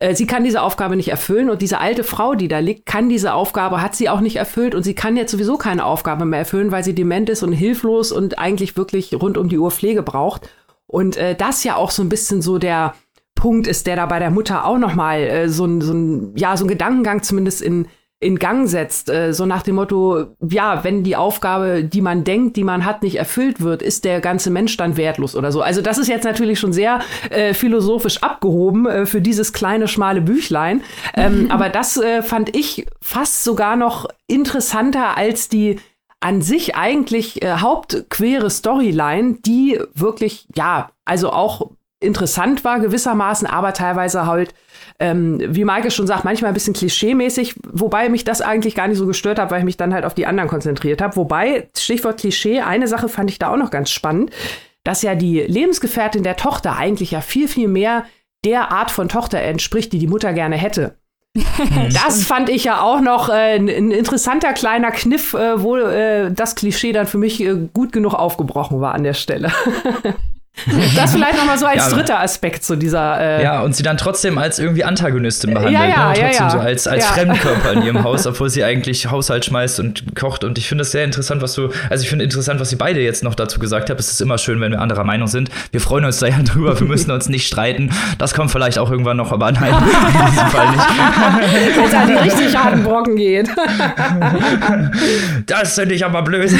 äh, sie kann diese Aufgabe nicht erfüllen und diese alte Frau, die da liegt, kann diese Aufgabe, hat sie auch nicht erfüllt und sie kann jetzt sowieso keine Aufgabe mehr erfüllen, weil sie dement ist und hilflos und eigentlich wirklich rund um die Uhr Pflege braucht. Und äh, das ja auch so ein bisschen so der Punkt ist, der da bei der Mutter auch noch mal äh, so so ja, so ein Gedankengang zumindest in in Gang setzt, äh, so nach dem Motto, ja, wenn die Aufgabe, die man denkt, die man hat, nicht erfüllt wird, ist der ganze Mensch dann wertlos oder so. Also das ist jetzt natürlich schon sehr äh, philosophisch abgehoben äh, für dieses kleine, schmale Büchlein. Ähm, <laughs> aber das äh, fand ich fast sogar noch interessanter als die an sich eigentlich äh, hauptquere Storyline, die wirklich, ja, also auch interessant war gewissermaßen, aber teilweise halt ähm, wie Maike schon sagt, manchmal ein bisschen klischee-mäßig, wobei mich das eigentlich gar nicht so gestört hat, weil ich mich dann halt auf die anderen konzentriert habe. Wobei, Stichwort Klischee, eine Sache fand ich da auch noch ganz spannend, dass ja die Lebensgefährtin der Tochter eigentlich ja viel, viel mehr der Art von Tochter entspricht, die die Mutter gerne hätte. <laughs> das fand ich ja auch noch äh, ein, interessanter kleiner Kniff, äh, wo äh, das Klischee dann für mich äh, gut genug aufgebrochen war an der Stelle. <laughs> <laughs> Das vielleicht noch mal so als ja, dritter Aspekt zu dieser. Äh ja, und sie dann trotzdem als irgendwie Antagonistin behandelt. Ja, ja, ne? Trotzdem ja, so als, als Fremdkörper in ihrem <laughs> Haus, obwohl sie eigentlich Haushalt schmeißt und kocht. Und ich finde es sehr interessant, was du. Also, ich finde interessant, was sie beide jetzt noch dazu gesagt haben. Es ist immer schön, wenn wir anderer Meinung sind. Wir freuen uns da ja <laughs> drüber. Wir müssen uns nicht streiten. Das kommt vielleicht auch irgendwann noch, aber nein, in diesem Fall nicht. Wenn es an die richtig harten Brocken geht. das finde ich aber blöd.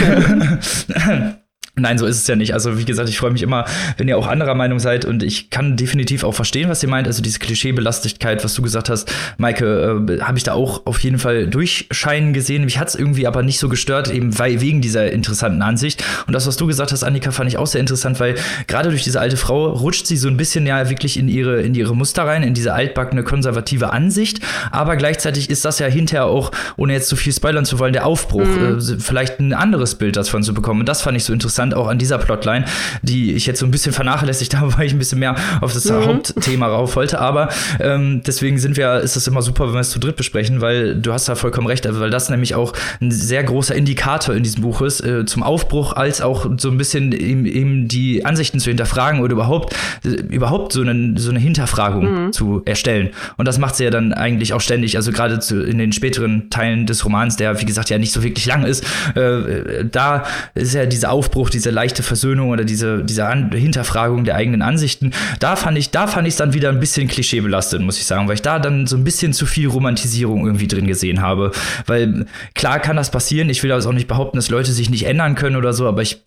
Nein, so ist es ja nicht. Also, wie gesagt, ich freue mich immer, wenn ihr auch anderer Meinung seid und ich kann definitiv auch verstehen, was ihr meint. Also, diese Klischeebelastigkeit, was du gesagt hast, Maike, äh, habe ich da auch auf jeden Fall durchscheinen gesehen. Mich hat es irgendwie aber nicht so gestört, eben weil, wegen dieser interessanten Ansicht. Und das, was du gesagt hast, Annika, fand ich auch sehr interessant, weil gerade durch diese alte Frau rutscht sie so ein bisschen ja wirklich in ihre, in ihre Muster rein, in diese altbackene konservative Ansicht. Aber gleichzeitig ist das ja hinterher auch, ohne jetzt zu viel spoilern zu wollen, der Aufbruch, mhm. äh, vielleicht ein anderes Bild davon zu bekommen. Und das fand ich so interessant interessant, auch an dieser Plotline, die ich jetzt so ein bisschen vernachlässigt <laughs> habe, weil ich ein bisschen mehr auf das mhm. Hauptthema rauf wollte. Aber ähm, deswegen sind wir, ist es immer super, wenn wir es zu dritt besprechen, weil du hast da vollkommen recht, weil das nämlich auch ein sehr großer Indikator in diesem Buch ist, äh, zum Aufbruch, als auch so ein bisschen eben, eben die Ansichten zu hinterfragen oder überhaupt, äh, überhaupt so eine, so eine Hinterfragung mhm. zu erstellen. Und das macht sie ja dann eigentlich auch ständig, also gerade in den späteren Teilen des Romans, der, wie gesagt, ja nicht so wirklich lang ist, äh, da ist ja dieser Aufbruch durch diese leichte Versöhnung oder diese, diese An Hinterfragung der eigenen Ansichten, da fand ich, da fand ich es dann wieder ein bisschen klischeebelastet, muss ich sagen, weil ich da dann so ein bisschen zu viel Romantisierung irgendwie drin gesehen habe. Weil klar kann das passieren, ich will also auch nicht behaupten, dass Leute sich nicht ändern können oder so, aber ich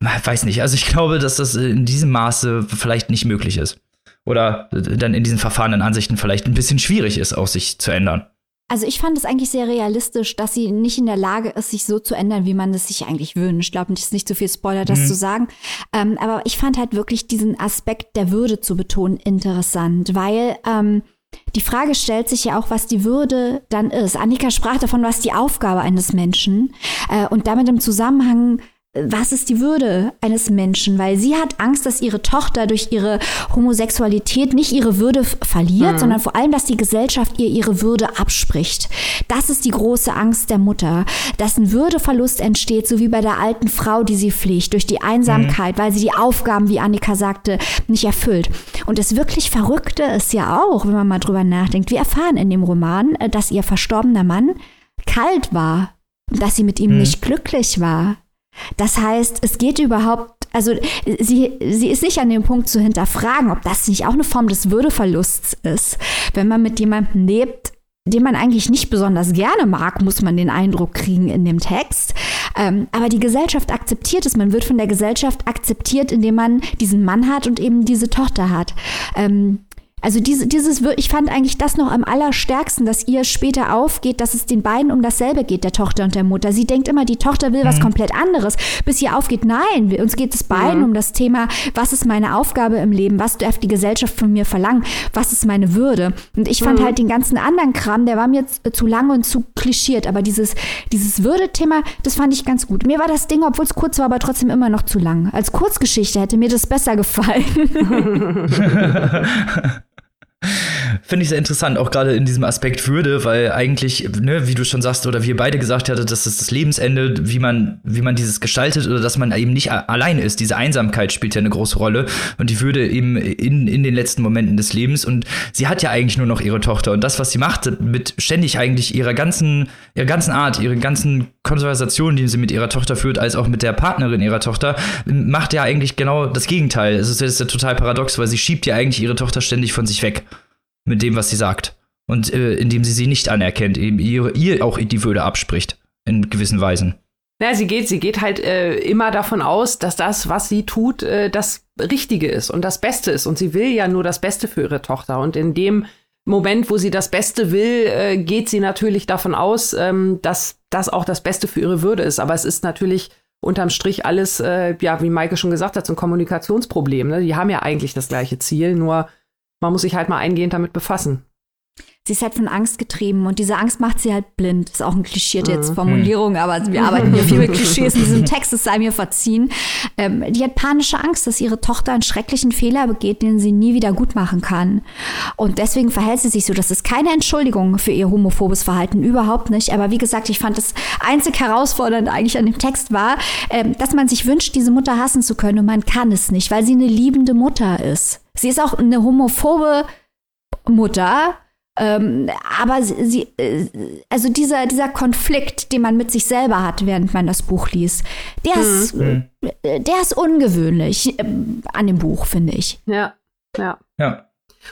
weiß nicht, also ich glaube, dass das in diesem Maße vielleicht nicht möglich ist. Oder dann in diesen verfahrenen Ansichten vielleicht ein bisschen schwierig ist, auch sich zu ändern. Also ich fand es eigentlich sehr realistisch, dass sie nicht in der Lage ist, sich so zu ändern, wie man es sich eigentlich wünscht. Ich glaube, es ist nicht zu viel Spoiler, das mhm. zu sagen. Ähm, aber ich fand halt wirklich diesen Aspekt der Würde zu betonen interessant, weil ähm, die Frage stellt sich ja auch, was die Würde dann ist. Annika sprach davon, was die Aufgabe eines Menschen äh, und damit im Zusammenhang was ist die Würde eines Menschen? Weil sie hat Angst, dass ihre Tochter durch ihre Homosexualität nicht ihre Würde verliert, mhm. sondern vor allem, dass die Gesellschaft ihr ihre Würde abspricht. Das ist die große Angst der Mutter, dass ein Würdeverlust entsteht, so wie bei der alten Frau, die sie pflegt, durch die Einsamkeit, mhm. weil sie die Aufgaben, wie Annika sagte, nicht erfüllt. Und das wirklich Verrückte ist ja auch, wenn man mal drüber nachdenkt, wir erfahren in dem Roman, äh, dass ihr verstorbener Mann kalt war, dass sie mit ihm mhm. nicht glücklich war. Das heißt, es geht überhaupt, also sie, sie ist nicht an dem Punkt zu hinterfragen, ob das nicht auch eine Form des Würdeverlusts ist. Wenn man mit jemandem lebt, den man eigentlich nicht besonders gerne mag, muss man den Eindruck kriegen in dem Text. Ähm, aber die Gesellschaft akzeptiert es. Man wird von der Gesellschaft akzeptiert, indem man diesen Mann hat und eben diese Tochter hat. Ähm, also diese, dieses, ich fand eigentlich das noch am allerstärksten, dass ihr später aufgeht, dass es den beiden um dasselbe geht, der Tochter und der Mutter. Sie denkt immer, die Tochter will was mhm. komplett anderes, bis ihr aufgeht, nein, uns geht es beiden mhm. um das Thema, was ist meine Aufgabe im Leben, was darf die Gesellschaft von mir verlangen, was ist meine Würde. Und ich fand mhm. halt den ganzen anderen Kram, der war mir zu lang und zu klischiert, aber dieses, dieses Würde-Thema, das fand ich ganz gut. Mir war das Ding, obwohl es kurz war, aber trotzdem immer noch zu lang. Als Kurzgeschichte hätte mir das besser gefallen. <laughs> <laughs> Finde ich sehr interessant, auch gerade in diesem Aspekt Würde, weil eigentlich, ne, wie du schon sagst, oder wir beide gesagt hattet, das ist das Lebensende, wie man, wie man dieses gestaltet oder dass man eben nicht allein ist. Diese Einsamkeit spielt ja eine große Rolle und die Würde eben in, in den letzten Momenten des Lebens und sie hat ja eigentlich nur noch ihre Tochter und das, was sie macht, mit ständig eigentlich ihrer ganzen, ihrer ganzen Art, ihre ganzen Konversationen, die sie mit ihrer Tochter führt, als auch mit der Partnerin ihrer Tochter, macht ja eigentlich genau das Gegenteil. Es ist ja total paradox, weil sie schiebt ja eigentlich ihre Tochter ständig von sich weg mit dem, was sie sagt. Und äh, indem sie sie nicht anerkennt, ihr, ihr auch die Würde abspricht, in gewissen Weisen. Ja, sie geht, sie geht halt äh, immer davon aus, dass das, was sie tut, äh, das Richtige ist und das Beste ist. Und sie will ja nur das Beste für ihre Tochter. Und in dem Moment, wo sie das Beste will, äh, geht sie natürlich davon aus, ähm, dass das auch das Beste für ihre Würde ist. Aber es ist natürlich unterm Strich alles, äh, ja, wie Maike schon gesagt hat, so ein Kommunikationsproblem. Ne? Die haben ja eigentlich das gleiche Ziel, nur man muss sich halt mal eingehend damit befassen. Sie ist halt von Angst getrieben und diese Angst macht sie halt blind. Das ist auch eine klischierte jetzt mhm. Formulierung, aber wir <laughs> arbeiten hier viel mit Klischees in diesem Text, es sei mir verziehen. Ähm, die hat panische Angst, dass ihre Tochter einen schrecklichen Fehler begeht, den sie nie wieder gut machen kann. Und deswegen verhält sie sich so. Das ist keine Entschuldigung für ihr homophobes Verhalten, überhaupt nicht. Aber wie gesagt, ich fand das einzig herausfordernd eigentlich an dem Text war, ähm, dass man sich wünscht, diese Mutter hassen zu können und man kann es nicht, weil sie eine liebende Mutter ist. Sie ist auch eine homophobe Mutter, ähm, aber sie, sie, äh, also dieser, dieser Konflikt, den man mit sich selber hat, während man das Buch liest, der, mhm. ist, äh, der ist ungewöhnlich äh, an dem Buch, finde ich. Ja, ja. Ja.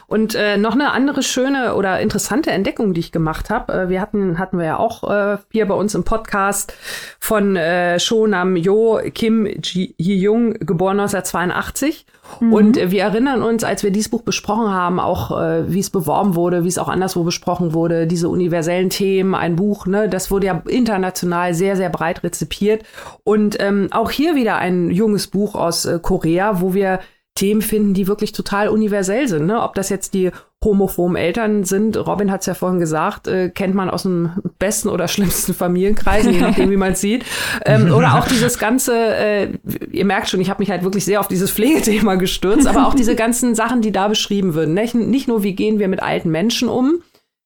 Und äh, noch eine andere schöne oder interessante Entdeckung, die ich gemacht habe. Äh, wir hatten, hatten wir ja auch äh, hier bei uns im Podcast von äh, Shonam Jo Kim Ji-Jung, geboren 1982. Mhm. Und äh, wir erinnern uns, als wir dieses Buch besprochen haben, auch äh, wie es beworben wurde, wie es auch anderswo besprochen wurde, diese universellen Themen, ein Buch, ne, das wurde ja international sehr, sehr breit rezipiert. Und ähm, auch hier wieder ein junges Buch aus äh, Korea, wo wir Themen finden, die wirklich total universell sind. Ne? Ob das jetzt die homophoben Eltern sind, Robin hat es ja vorhin gesagt, äh, kennt man aus dem besten oder schlimmsten Familienkreisen, je nachdem, wie man es sieht. Ähm, <laughs> oder auch dieses ganze, äh, ihr merkt schon, ich habe mich halt wirklich sehr auf dieses Pflegethema gestürzt, aber auch diese ganzen Sachen, die da beschrieben würden. Ne? Nicht nur, wie gehen wir mit alten Menschen um,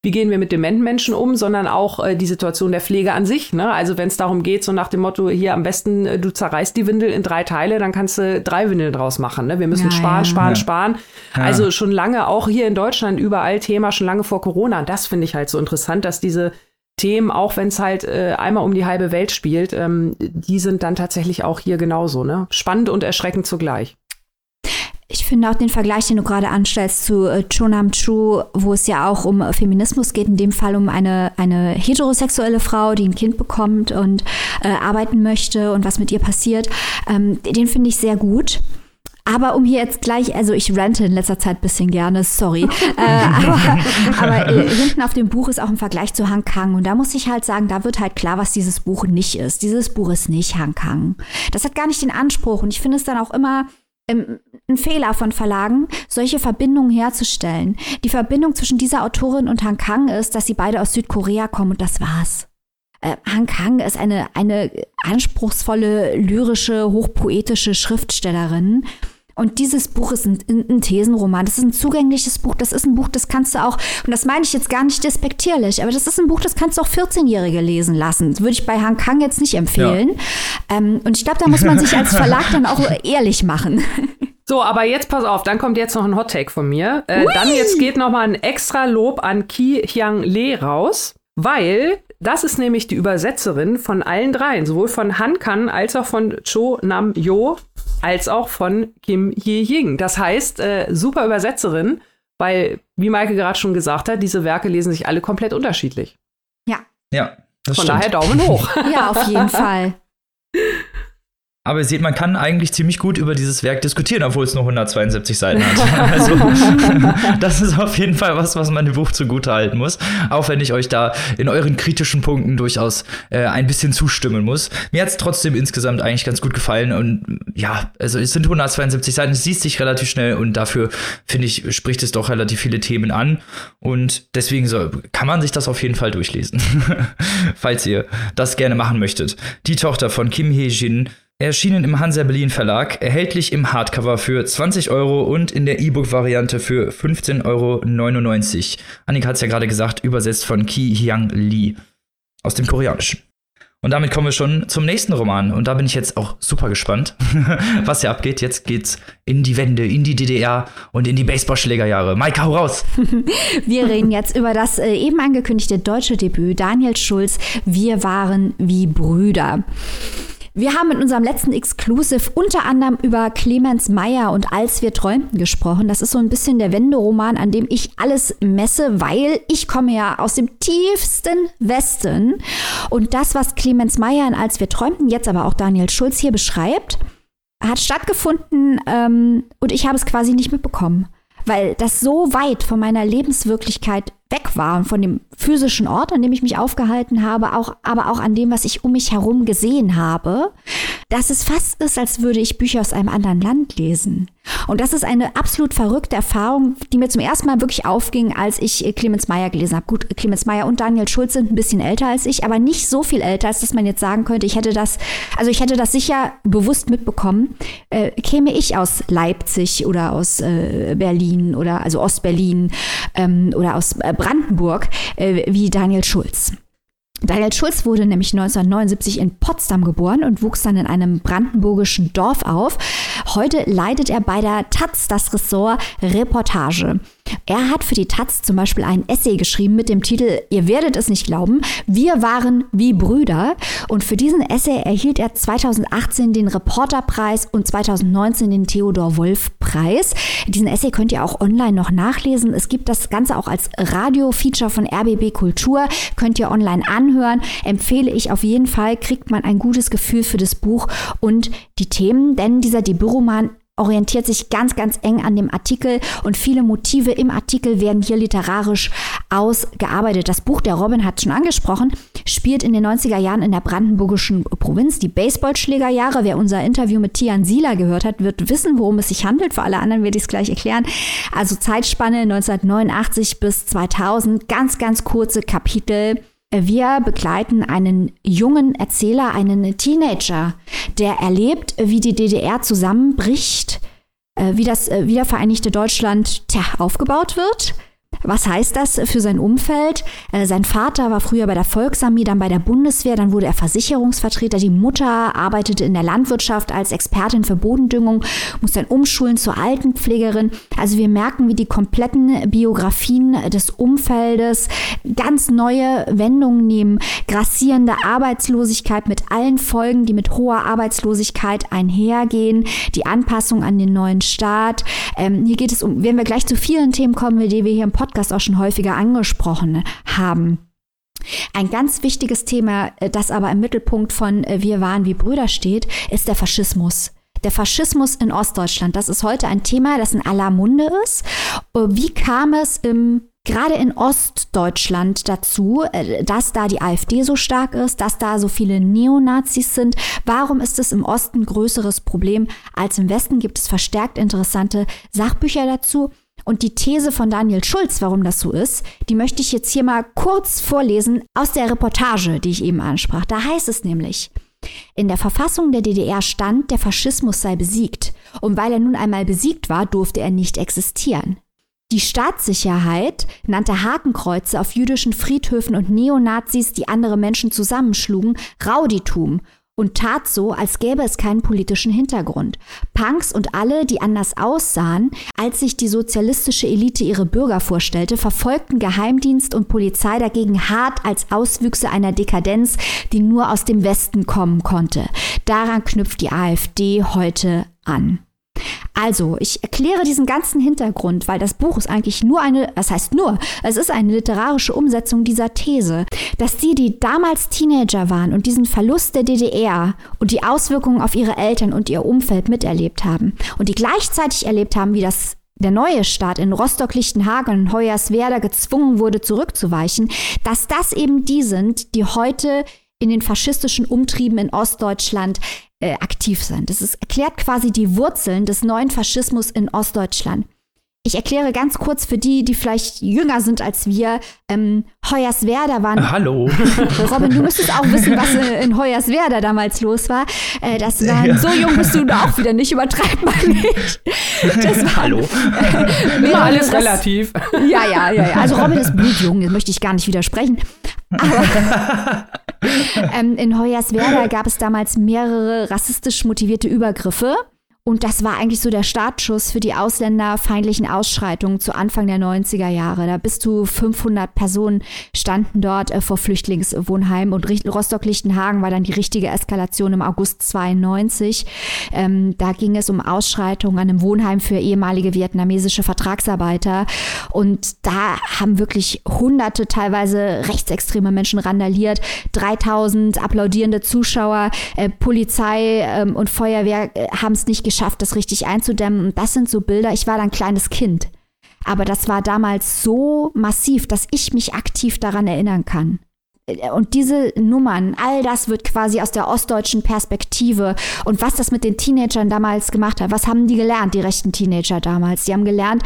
wie gehen wir mit dementen Menschen um, sondern auch äh, die Situation der Pflege an sich. Ne? Also wenn es darum geht, so nach dem Motto, hier am besten, äh, du zerreißt die Windel in drei Teile, dann kannst du drei Windeln draus machen. Ne? Wir müssen ja, sparen, ja. sparen, ja. sparen. Also schon lange, auch hier in Deutschland, überall Thema, schon lange vor Corona. Und das finde ich halt so interessant, dass diese Themen, auch wenn es halt äh, einmal um die halbe Welt spielt, ähm, die sind dann tatsächlich auch hier genauso, ne? Spannend und erschreckend zugleich. Ich finde auch den Vergleich, den du gerade anstellst zu äh, Chonam Chu, wo es ja auch um Feminismus geht, in dem Fall um eine, eine heterosexuelle Frau, die ein Kind bekommt und äh, arbeiten möchte und was mit ihr passiert, ähm, den finde ich sehr gut. Aber um hier jetzt gleich, also ich rente in letzter Zeit ein bisschen gerne, sorry. <laughs> äh, aber, aber äh, hinten auf dem Buch ist auch ein Vergleich zu Han Kang. Und da muss ich halt sagen, da wird halt klar, was dieses Buch nicht ist. Dieses Buch ist nicht Han Kang. Das hat gar nicht den Anspruch. Und ich finde es dann auch immer ein Fehler von Verlagen, solche Verbindungen herzustellen. Die Verbindung zwischen dieser Autorin und Han Kang ist, dass sie beide aus Südkorea kommen und das war's. Äh, Han Kang ist eine, eine anspruchsvolle, lyrische, hochpoetische Schriftstellerin und dieses Buch ist ein, ein, Thesenroman. Das ist ein zugängliches Buch. Das ist ein Buch, das kannst du auch, und das meine ich jetzt gar nicht despektierlich, aber das ist ein Buch, das kannst du auch 14-Jährige lesen lassen. Das würde ich bei Han Kang jetzt nicht empfehlen. Ja. Ähm, und ich glaube, da muss man sich als Verlag dann auch <laughs> ehrlich machen. <laughs> So, aber jetzt pass auf, dann kommt jetzt noch ein Hot Take von mir. Äh, dann jetzt geht noch mal ein extra Lob an Ki Hyang Lee raus, weil das ist nämlich die Übersetzerin von allen dreien, sowohl von Han Kan als auch von Cho Nam Yo als auch von Kim Ye-Ying. Das heißt, äh, super Übersetzerin, weil, wie Maike gerade schon gesagt hat, diese Werke lesen sich alle komplett unterschiedlich. Ja. Ja. Das Von stimmt. daher Daumen hoch. ja, auf jeden <laughs> Fall. Aber ihr seht, man kann eigentlich ziemlich gut über dieses Werk diskutieren, obwohl es nur 172 Seiten hat. <laughs> Also, <laughs> das ist auf jeden Fall was, was man dem Buch zugute halten muss. Auch wenn ich euch da in euren kritischen Punkten durchaus äh, ein bisschen zustimmen muss. Mir hat es trotzdem insgesamt eigentlich ganz gut gefallen. Und ja, also es sind 172 Seiten, es liest sich relativ schnell und dafür, finde ich, spricht es doch relativ viele Themen an. Und deswegen so, kann man sich das auf jeden Fall durchlesen. <laughs> Falls ihr das gerne machen möchtet. Die Tochter von Kim Hee-jin Erschienen im Hansa Berlin Verlag, erhältlich im Hardcover für 20 Euro und in der E-Book-Variante für 15,99 Euro. Annika hat es ja gerade gesagt, übersetzt von Ki Hyang Lee aus dem Koreanischen. Und damit kommen wir schon zum nächsten Roman. Und da bin ich jetzt auch super gespannt, <laughs> was hier abgeht. Jetzt geht's in die Wende, in die DDR und in die Baseballschlägerjahre. Maika, hau raus! <laughs> Wir reden jetzt über das äh, eben angekündigte deutsche Debüt Daniel Schulz. Wir waren wie Brüder. Wir haben in unserem letzten Exclusive unter anderem über Clemens Meyer und Als wir träumten gesprochen. Das ist so ein bisschen der Wenderoman, an dem ich alles messe, weil ich komme ja aus dem tiefsten Westen. Und das, was Clemens Meyer in Als wir träumten, jetzt aber auch Daniel Schulz hier beschreibt, hat stattgefunden ähm, und ich habe es quasi nicht mitbekommen, weil das so weit von meiner Lebenswirklichkeit weg war von dem physischen Ort, an dem ich mich aufgehalten habe, auch, aber auch an dem, was ich um mich herum gesehen habe, dass es fast ist, als würde ich Bücher aus einem anderen Land lesen. Und das ist eine absolut verrückte Erfahrung, die mir zum ersten Mal wirklich aufging, als ich Clemens Meyer gelesen habe. Gut, Clemens Meyer und Daniel Schulz sind ein bisschen älter als ich, aber nicht so viel älter, als dass man jetzt sagen könnte, ich hätte das, also ich hätte das sicher bewusst mitbekommen, äh, käme ich aus Leipzig oder aus äh, Berlin oder also Ostberlin ähm, oder aus äh, Brandenburg äh, wie Daniel Schulz. Daniel Schulz wurde nämlich 1979 in Potsdam geboren und wuchs dann in einem brandenburgischen Dorf auf. Heute leitet er bei der Taz das Ressort Reportage. Er hat für die Taz zum Beispiel ein Essay geschrieben mit dem Titel Ihr werdet es nicht glauben, wir waren wie Brüder. Und für diesen Essay erhielt er 2018 den Reporterpreis und 2019 den Theodor Wolf Preis. Diesen Essay könnt ihr auch online noch nachlesen. Es gibt das Ganze auch als Radio-Feature von RBB Kultur. Könnt ihr online anhören. Empfehle ich auf jeden Fall. Kriegt man ein gutes Gefühl für das Buch und die Themen. Denn dieser Debütroman orientiert sich ganz, ganz eng an dem Artikel und viele Motive im Artikel werden hier literarisch ausgearbeitet. Das Buch, der Robin hat schon angesprochen, spielt in den 90er Jahren in der brandenburgischen Provinz, die Baseballschlägerjahre. Wer unser Interview mit Tian Sieler gehört hat, wird wissen, worum es sich handelt. Für alle anderen werde ich es gleich erklären. Also Zeitspanne 1989 bis 2000, ganz, ganz kurze Kapitel wir begleiten einen jungen Erzähler, einen Teenager, der erlebt, wie die DDR zusammenbricht, äh, wie das äh, wiedervereinigte Deutschland tja, aufgebaut wird Was heißt das für sein Umfeld? Äh, sein Vater war früher bei der Volksarmee, dann bei der Bundeswehr, dann wurde er Versicherungsvertreter. Die Mutter arbeitete in der Landwirtschaft als Expertin für Bodendüngung, muss dann umschulen zur Altenpflegerin. Also wir merken, wie die kompletten Biografien des Umfeldes ganz neue Wendungen nehmen. Grassierende Arbeitslosigkeit mit allen Folgen, die mit hoher Arbeitslosigkeit einhergehen, die Anpassung an den neuen Staat. Ähm, hier geht es um, werden wir gleich zu vielen Themen kommen, die wir hier im Podcast Podcast auch schon häufiger angesprochen haben. Ein ganz wichtiges Thema, äh, das aber im Mittelpunkt von äh, Wir waren wie Brüder steht, ist der Faschismus. Der Faschismus in Ostdeutschland, das ist heute ein Thema, das in aller Munde ist. Äh, wie kam es im gerade in Ostdeutschland dazu, dass da die AfD so stark ist, dass da so viele Neonazis sind. Warum ist es im Osten größeres Problem als im Westen? Gibt es verstärkt interessante Sachbücher dazu? Und die These von Daniel Schulz, warum das so ist, die möchte ich jetzt hier mal kurz vorlesen aus der Reportage, die ich eben ansprach. Da heißt es nämlich, in der Verfassung der DDR stand, der Faschismus sei besiegt. Und weil er nun einmal besiegt war, durfte er nicht existieren. Die Staatssicherheit nannte Hakenkreuze auf jüdischen Friedhöfen und Neonazis, die andere Menschen zusammenschlugen, Rauditum und tat so, als gäbe es keinen politischen Hintergrund. Punks und alle, die anders aussahen, als sich die sozialistische Elite ihre Bürger vorstellte, verfolgten Geheimdienst und Polizei dagegen hart als Auswüchse einer Dekadenz, die nur aus dem Westen kommen konnte. Daran knüpft die AfD heute an. Also, ich erkläre diesen ganzen Hintergrund, weil das Buch ist eigentlich nur eine, was heißt nur, es ist eine literarische Umsetzung dieser These, dass die, die damals Teenager waren und diesen Verlust der DDR und die Auswirkungen auf ihre Eltern und ihr Umfeld miterlebt haben und die gleichzeitig erlebt haben, wie das der neue Staat in Rostock-Lichtenhagen und Hoyerswerda gezwungen wurde, zurückzuweichen, dass das eben die sind, die heute in den faschistischen Umtrieben in Ostdeutschland äh, aktiv sind. Das ist, erklärt quasi die Wurzeln des neuen Faschismus in Ostdeutschland. Ich erkläre ganz kurz für die, die vielleicht jünger sind als wir. Ähm, Hoyerswerda waren. Äh, hallo. <laughs> Robin, du müsstest auch wissen, was in Hoyerswerda damals los war. Äh, das waren, ja. so jung bist du auch wieder nicht, übertreib mal nicht. Das waren, Hallo. <laughs> Äh, Immer alles das, relativ. Ja, ja, ja, ja. Also Robin ist blutjung, das möchte ich gar nicht widersprechen. Aber <laughs> ähm, in Hoyerswerda gab es damals mehrere rassistisch motivierte Übergriffe. Und das war eigentlich so der Startschuss für die ausländerfeindlichen Ausschreitungen zu Anfang der 90er Jahre. Da bis zu 500 Personen standen dort äh, vor Flüchtlingswohnheimen und Rostock-Lichtenhagen war dann die richtige Eskalation im August 92. Ähm, da ging es um Ausschreitungen an einem Wohnheim für ehemalige vietnamesische Vertragsarbeiter. Und da haben wirklich hunderte, teilweise rechtsextreme Menschen randaliert. 3000 applaudierende Zuschauer, äh, Polizei ähm, und Feuerwehr äh, haben es nicht geschafft geschafft, das richtig einzudämmen. Und das sind so Bilder. Ich war dann kleines Kind. Aber das war damals so massiv, dass ich mich aktiv daran erinnern kann. Und diese Nummern, all das wird quasi aus der ostdeutschen Perspektive. Und was das mit den Teenagern damals gemacht hat, was haben die gelernt, die rechten Teenager damals? Die haben gelernt,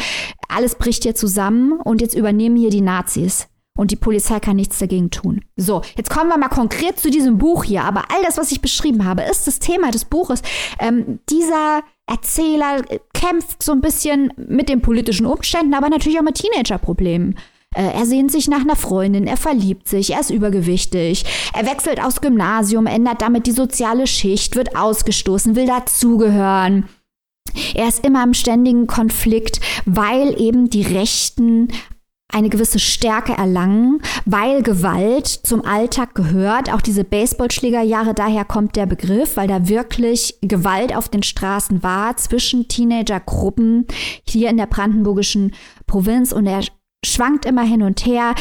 alles bricht hier zusammen und jetzt übernehmen hier die Nazis und die Polizei kann nichts dagegen tun. So, jetzt kommen wir mal konkret zu diesem Buch hier. Aber all das, was ich beschrieben habe, ist das Thema des Buches. Ähm, dieser Erzähler kämpft so ein bisschen mit den politischen Umständen, aber natürlich auch mit Teenagerproblemen. Äh, er sehnt sich nach einer Freundin, er verliebt sich, er ist übergewichtig, er wechselt aus Gymnasium, ändert damit die soziale Schicht, wird ausgestoßen, will dazugehören. Er ist immer im ständigen Konflikt, weil eben die Rechten eine gewisse Stärke erlangen, weil Gewalt zum Alltag gehört. Auch diese Baseballschlägerjahre, daher kommt der Begriff, weil da wirklich Gewalt auf den Straßen war zwischen Teenagergruppen hier in der brandenburgischen Provinz und er schwankt immer hin und her.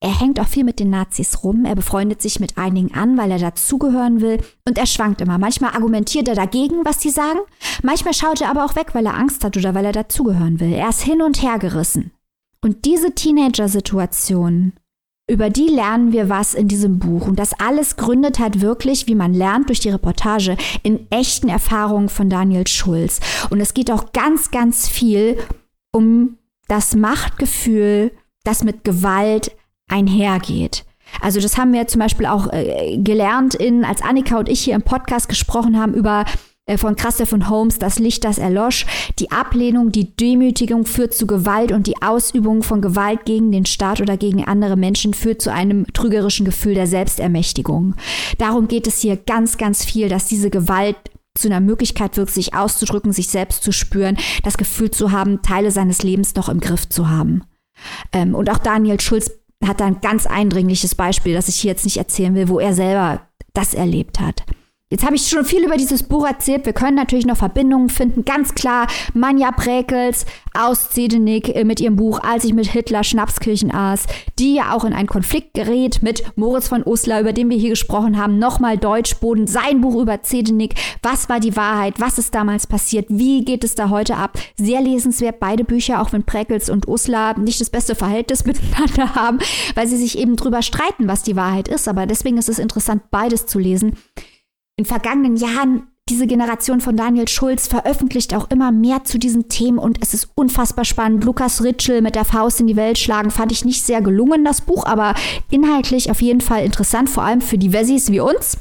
Er hängt auch viel mit den Nazis rum. Er befreundet sich mit einigen an, weil er dazugehören will. Und er schwankt immer. Manchmal argumentiert er dagegen, was sie sagen. Manchmal schaut er aber auch weg, weil er Angst hat oder weil er dazugehören will. Er ist hin und her gerissen. Und diese Teenager-Situation, über die lernen wir was in diesem Buch. Und das alles gründet halt wirklich, wie man lernt durch die Reportage, in echten Erfahrungen von Daniel Schulz. Und es geht auch ganz, ganz viel um das Machtgefühl, das mit Gewalt einhergeht. Also das haben wir zum Beispiel auch äh, gelernt, in, als Annika und ich hier im Podcast gesprochen haben über von Christoph von Holmes, das Licht, das erlosch. Die Ablehnung, die Demütigung führt zu Gewalt und die Ausübung von Gewalt gegen den Staat oder gegen andere Menschen führt zu einem trügerischen Gefühl der Selbstermächtigung. Darum geht es hier ganz, ganz viel, dass diese Gewalt zu einer Möglichkeit wird, sich auszudrücken, sich selbst zu spüren, das Gefühl zu haben, Teile seines Lebens noch im Griff zu haben. Ähm, und auch Daniel Schulz hat da ein ganz eindringliches Beispiel, das ich hier jetzt nicht erzählen will, wo er selber das erlebt hat. Jetzt habe ich schon viel über dieses Buch erzählt. Wir können natürlich noch Verbindungen finden. Ganz klar, Manja Präkels aus Zedenik äh, mit ihrem Buch Als ich mit Hitler Schnapskirchen aß, die ja auch in einen Konflikt gerät mit Moritz von Uslar, über den wir hier gesprochen haben. Nochmal Deutschboden, sein Buch über Zedenik. Was war die Wahrheit? Was ist damals passiert? Wie geht es da heute ab? Sehr lesenswert, beide Bücher, auch wenn Präkels und Uslar nicht das beste Verhältnis <laughs> miteinander haben, weil sie sich eben drüber streiten, was die Wahrheit ist. Aber deswegen ist es interessant, beides zu lesen in vergangenen Jahren diese Generation von Daniel Schulz veröffentlicht auch immer mehr zu diesen Themen und es ist unfassbar spannend. Lukas Ritschel mit der Faust in die Welt schlagen fand ich nicht sehr gelungen, das Buch, aber inhaltlich auf jeden Fall interessant, vor allem für die Wessis wie uns.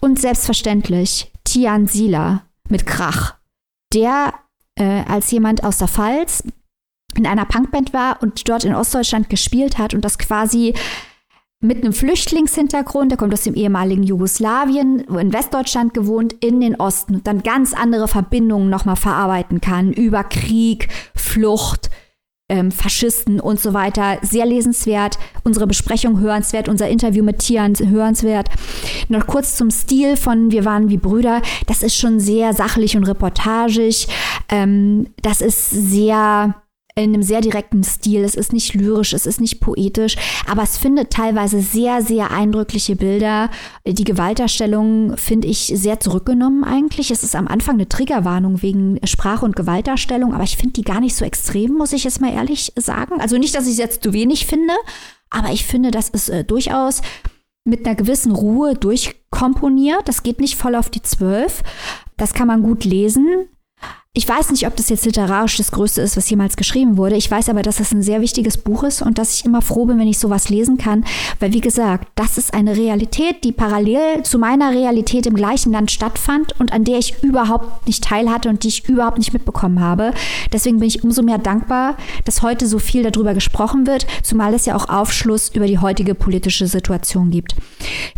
Und selbstverständlich Tian Sieler mit Krach, der äh, als jemand aus der Pfalz in einer Punkband war und dort in Ostdeutschland gespielt hat und das quasi mit einem Flüchtlingshintergrund, der kommt aus dem ehemaligen Jugoslawien, in Westdeutschland gewohnt, in den Osten und dann ganz andere Verbindungen nochmal verarbeiten kann über Krieg, Flucht, ähm, Faschisten und so weiter. Sehr lesenswert. Unsere Besprechung hörenswert, unser Interview mit Tian hörenswert. Noch kurz zum Stil von Wir waren wie Brüder. Das ist schon sehr sachlich und reportagig. Ähm, das ist sehr in einem sehr direkten Stil. Es ist nicht lyrisch, es ist nicht poetisch, aber es findet teilweise sehr, sehr eindrückliche Bilder. Die Gewaltdarstellung finde ich sehr zurückgenommen eigentlich. Es ist am Anfang eine Triggerwarnung wegen Sprache und Gewaltdarstellung, aber ich finde die gar nicht so extrem, muss ich jetzt mal ehrlich sagen. Also nicht, dass ich es jetzt zu wenig finde, aber ich finde, das ist äh, durchaus mit einer gewissen Ruhe durchkomponiert. Das geht nicht voll auf die Zwölf. Das kann man gut lesen. Ich weiß nicht, ob das jetzt literarisch das Größte ist, was jemals geschrieben wurde. Ich weiß aber, dass es ein sehr wichtiges Buch ist und dass ich immer froh bin, wenn ich sowas lesen kann. Weil, wie gesagt, das ist eine Realität, die parallel zu meiner Realität im gleichen Land stattfand und an der ich überhaupt nicht teilhatte und die ich überhaupt nicht mitbekommen habe. Deswegen bin ich umso mehr dankbar, dass heute so viel darüber gesprochen wird, zumal es ja auch Aufschluss über die heutige politische Situation gibt.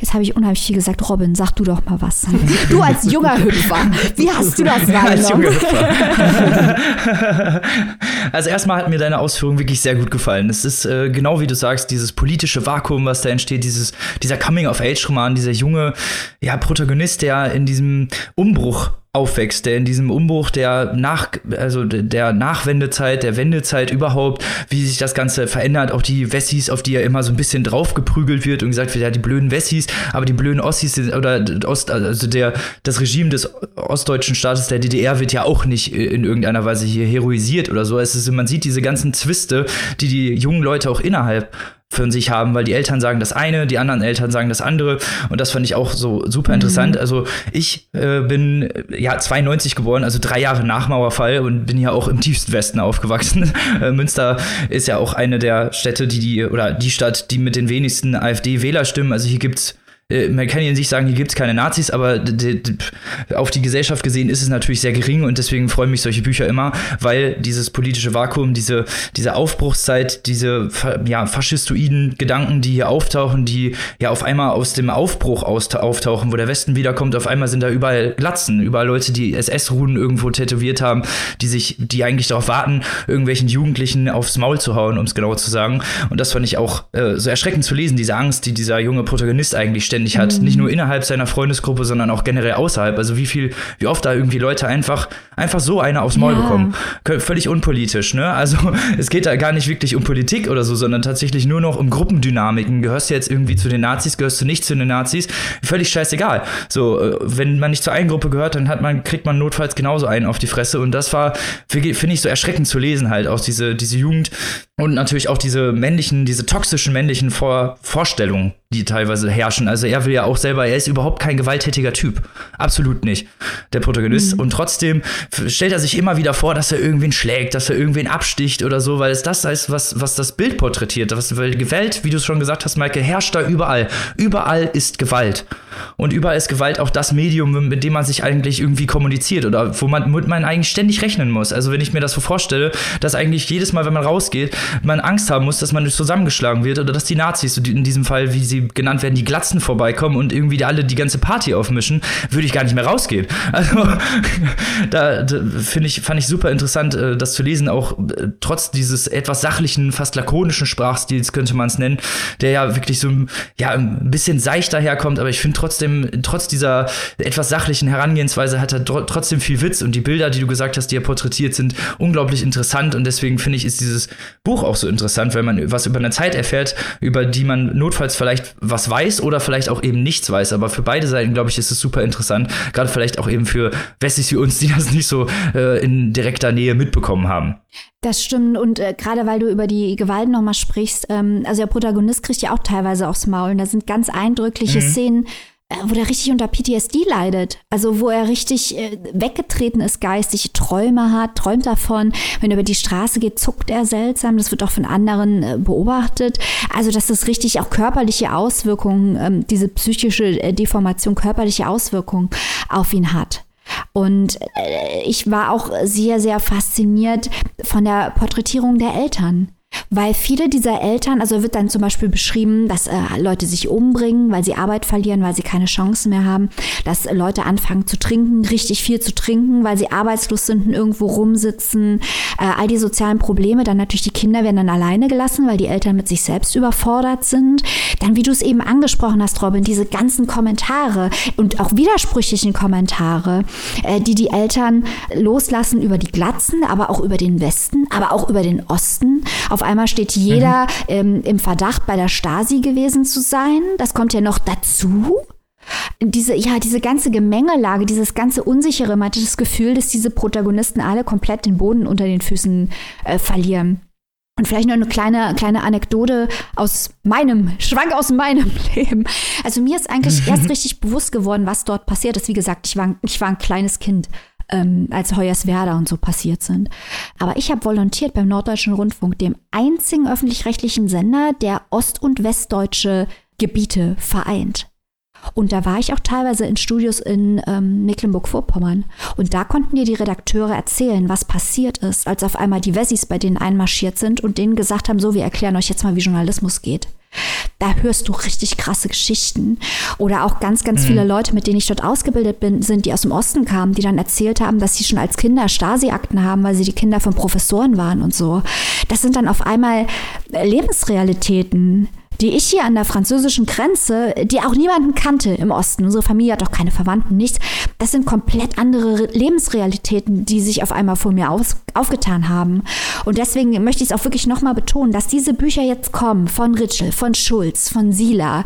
Jetzt habe ich unheimlich viel gesagt. Robin, sag du doch mal was. <laughs> Du als junger Hüpfer, wie hast du das wahrgenommen? <laughs> also erstmal hat mir deine Ausführung wirklich sehr gut gefallen. Es ist äh, genau wie du sagst, dieses politische Vakuum, was da entsteht, dieses, dieser Coming-of-Age-Roman, dieser junge ja, Protagonist, der in diesem Umbruch aufwächst, der in diesem Umbruch der nach also der Nachwendezeit, der Wendezeit überhaupt, wie sich das Ganze verändert, auch die Wessis, auf die ja immer so ein bisschen draufgeprügelt wird und gesagt wird, ja die blöden Wessis, aber die blöden Ossis oder Ost, also der das Regime des ostdeutschen Staates der DDR wird ja auch nicht in irgendeiner Weise hier heroisiert oder so. Es ist, man sieht diese ganzen Zwiste, die die jungen Leute auch innerhalb für sich haben, weil die Eltern sagen das eine, die anderen Eltern sagen das andere und das fand ich auch so super interessant. Mhm. Also ich äh, bin ja 92 geboren, also drei Jahre nach Mauerfall und bin ja auch im tiefsten Westen aufgewachsen. <laughs> Äh, Münster ist ja auch eine der Städte, die die oder die Stadt, die mit den wenigsten AfD-Wählerstimmen, also hier gibt's man kann ja nicht sagen, hier gibt es keine Nazis, aber auf die Gesellschaft gesehen ist es natürlich sehr gering und deswegen freuen mich solche Bücher immer, weil dieses politische Vakuum, diese, diese Aufbruchszeit, diese ja, faschistoiden Gedanken, die hier auftauchen, die ja auf einmal aus dem Aufbruch auftauchen, wo der Westen wiederkommt, auf einmal sind da überall Glatzen, überall Leute, die SS-Runen irgendwo tätowiert haben, die sich, die eigentlich darauf warten, irgendwelchen Jugendlichen aufs Maul zu hauen, um es genau zu sagen. Und das fand ich auch äh, so erschreckend zu lesen, diese Angst, die dieser junge Protagonist eigentlich ständig ständig hat. Mhm. Nicht nur innerhalb seiner Freundesgruppe, sondern auch generell außerhalb. Also wie viel, wie oft da irgendwie Leute einfach, einfach so eine aufs Maul ja. bekommen. Völlig unpolitisch, ne? Also <laughs> es geht da gar nicht wirklich um Politik oder so, sondern tatsächlich nur noch um Gruppendynamiken. Gehörst du jetzt irgendwie zu den Nazis, gehörst du nicht zu den Nazis? Völlig scheißegal. So, äh, wenn man nicht zur einen Gruppe gehört, dann hat man, kriegt man notfalls genauso einen auf die Fresse. Und das war, finde ich, so erschreckend zu lesen halt, aus diese, diese Jugend und natürlich auch diese männlichen, diese toxischen männlichen Vor Vorstellungen, die teilweise herrschen. Also er will ja auch selber, er ist überhaupt kein gewalttätiger Typ. Absolut nicht. Der Protagonist. Mhm. Und trotzdem stellt er sich immer wieder vor, dass er irgendwen schlägt, dass er irgendwen absticht oder so, weil es das heißt, was, was das Bild porträtiert. Was, weil Gewalt, wie du es schon gesagt hast, Maike, herrscht da überall. Überall ist Gewalt. Und überall ist Gewalt auch das Medium, mit dem man sich eigentlich irgendwie kommuniziert oder wo man, mit man eigentlich ständig rechnen muss. Also wenn ich mir das so vorstelle, dass eigentlich jedes Mal, wenn man rausgeht, man Angst haben muss, dass man zusammengeschlagen wird oder dass die Nazis, in diesem Fall, wie sie genannt werden, die Glatzen vorbeikommen und irgendwie alle die ganze Party aufmischen, würde ich gar nicht mehr rausgehen. <laughs> Also da, da finde ich, fand ich super interessant, äh, das zu lesen, auch äh, trotz dieses etwas sachlichen, fast lakonischen Sprachstils, könnte man es nennen, der ja wirklich so ja, ein bisschen seichter herkommt, aber ich finde trotzdem, trotz dieser etwas sachlichen Herangehensweise hat er trotzdem viel Witz und die Bilder, die du gesagt hast, die er porträtiert, sind unglaublich interessant und deswegen finde ich, ist dieses Buch auch so interessant, weil man was über eine Zeit erfährt, über die man notfalls vielleicht was weiß oder vielleicht auch eben nichts weiß. Aber für beide Seiten, glaube ich, ist es super interessant. Gerade vielleicht auch eben für Wessis wie uns, die das nicht so äh, in direkter Nähe mitbekommen haben. Das stimmt. Und äh, gerade weil du über die Gewalt nochmal sprichst, ähm, also der Protagonist kriegt ja auch teilweise aufs Maul. Und da sind ganz eindrückliche mhm. Szenen, wo der richtig unter PTSD leidet. Also wo er richtig äh, weggetreten ist geistig, Träume hat, träumt davon. Wenn er über die Straße geht, zuckt er seltsam. Das wird auch von anderen äh, beobachtet. Also dass das richtig auch körperliche Auswirkungen, ähm, diese psychische äh, Deformation körperliche Auswirkungen auf ihn hat. Und äh, ich war auch sehr, sehr fasziniert von der Porträtierung der Eltern. Weil viele dieser Eltern, also wird dann zum Beispiel beschrieben, dass äh, Leute sich umbringen, weil sie Arbeit verlieren, weil sie keine Chancen mehr haben, dass äh, Leute anfangen zu trinken, richtig viel zu trinken, weil sie arbeitslos sind und irgendwo rumsitzen. Äh, all die sozialen Probleme, dann natürlich die Kinder werden dann alleine gelassen, weil die Eltern mit sich selbst überfordert sind. Dann, wie du es eben angesprochen hast, Robin, diese ganzen Kommentare und auch widersprüchlichen Kommentare, äh, die die Eltern loslassen über die Glatzen, aber auch über den Westen, aber auch über den Osten. Auf auf einmal steht jeder mhm. ähm, im Verdacht, bei der Stasi gewesen zu sein. Das kommt ja noch dazu. Diese, ja, diese ganze Gemengelage, dieses ganze Unsichere, man hatte das Gefühl, dass diese Protagonisten alle komplett den Boden unter den Füßen äh, verlieren. Und vielleicht noch eine kleine, kleine Anekdote aus meinem, Schwank aus meinem <laughs> Leben. Also mir ist eigentlich erst <laughs> richtig bewusst geworden, was dort passiert ist. Wie gesagt, ich war, ich war ein kleines Kind ähm, als Hoyerswerda und so passiert sind. Aber ich habe volontiert beim Norddeutschen Rundfunk, dem einzigen öffentlich-rechtlichen Sender, der ost- und westdeutsche Gebiete vereint. Und da war ich auch teilweise in Studios in ähm, Mecklenburg-Vorpommern. Und da konnten dir die Redakteure erzählen, was passiert ist, als auf einmal die Wessis bei denen einmarschiert sind und denen gesagt haben, so, wir erklären euch jetzt mal, wie Journalismus geht. Da hörst du richtig krasse Geschichten. Oder auch ganz, ganz mhm. viele Leute, mit denen ich dort ausgebildet bin, sind, die aus dem Osten kamen, die dann erzählt haben, dass sie schon als Kinder Stasi-Akten haben, weil sie die Kinder von Professoren waren und so. Das sind dann auf einmal Lebensrealitäten die ich hier an der französischen Grenze, die auch niemanden kannte im Osten, unsere Familie hat auch keine Verwandten, nichts, das sind komplett andere Lebensrealitäten, die sich auf einmal vor mir aus, aufgetan haben. Und deswegen möchte ich es auch wirklich nochmal betonen, dass diese Bücher jetzt kommen von Ritschel, von Schulz, von Sila,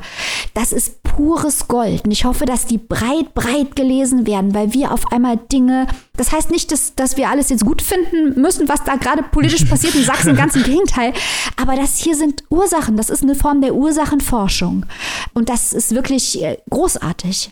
das ist pures Gold. Und ich hoffe, dass die breit, breit gelesen werden, weil wir auf einmal Dinge, das heißt nicht, dass, dass wir alles jetzt gut finden müssen, was da gerade politisch <laughs> passiert in Sachsen, ganz im Gegenteil. Aber das hier sind Ursachen, das ist eine Form der Ursachenforschung. Und das ist wirklich äh, großartig.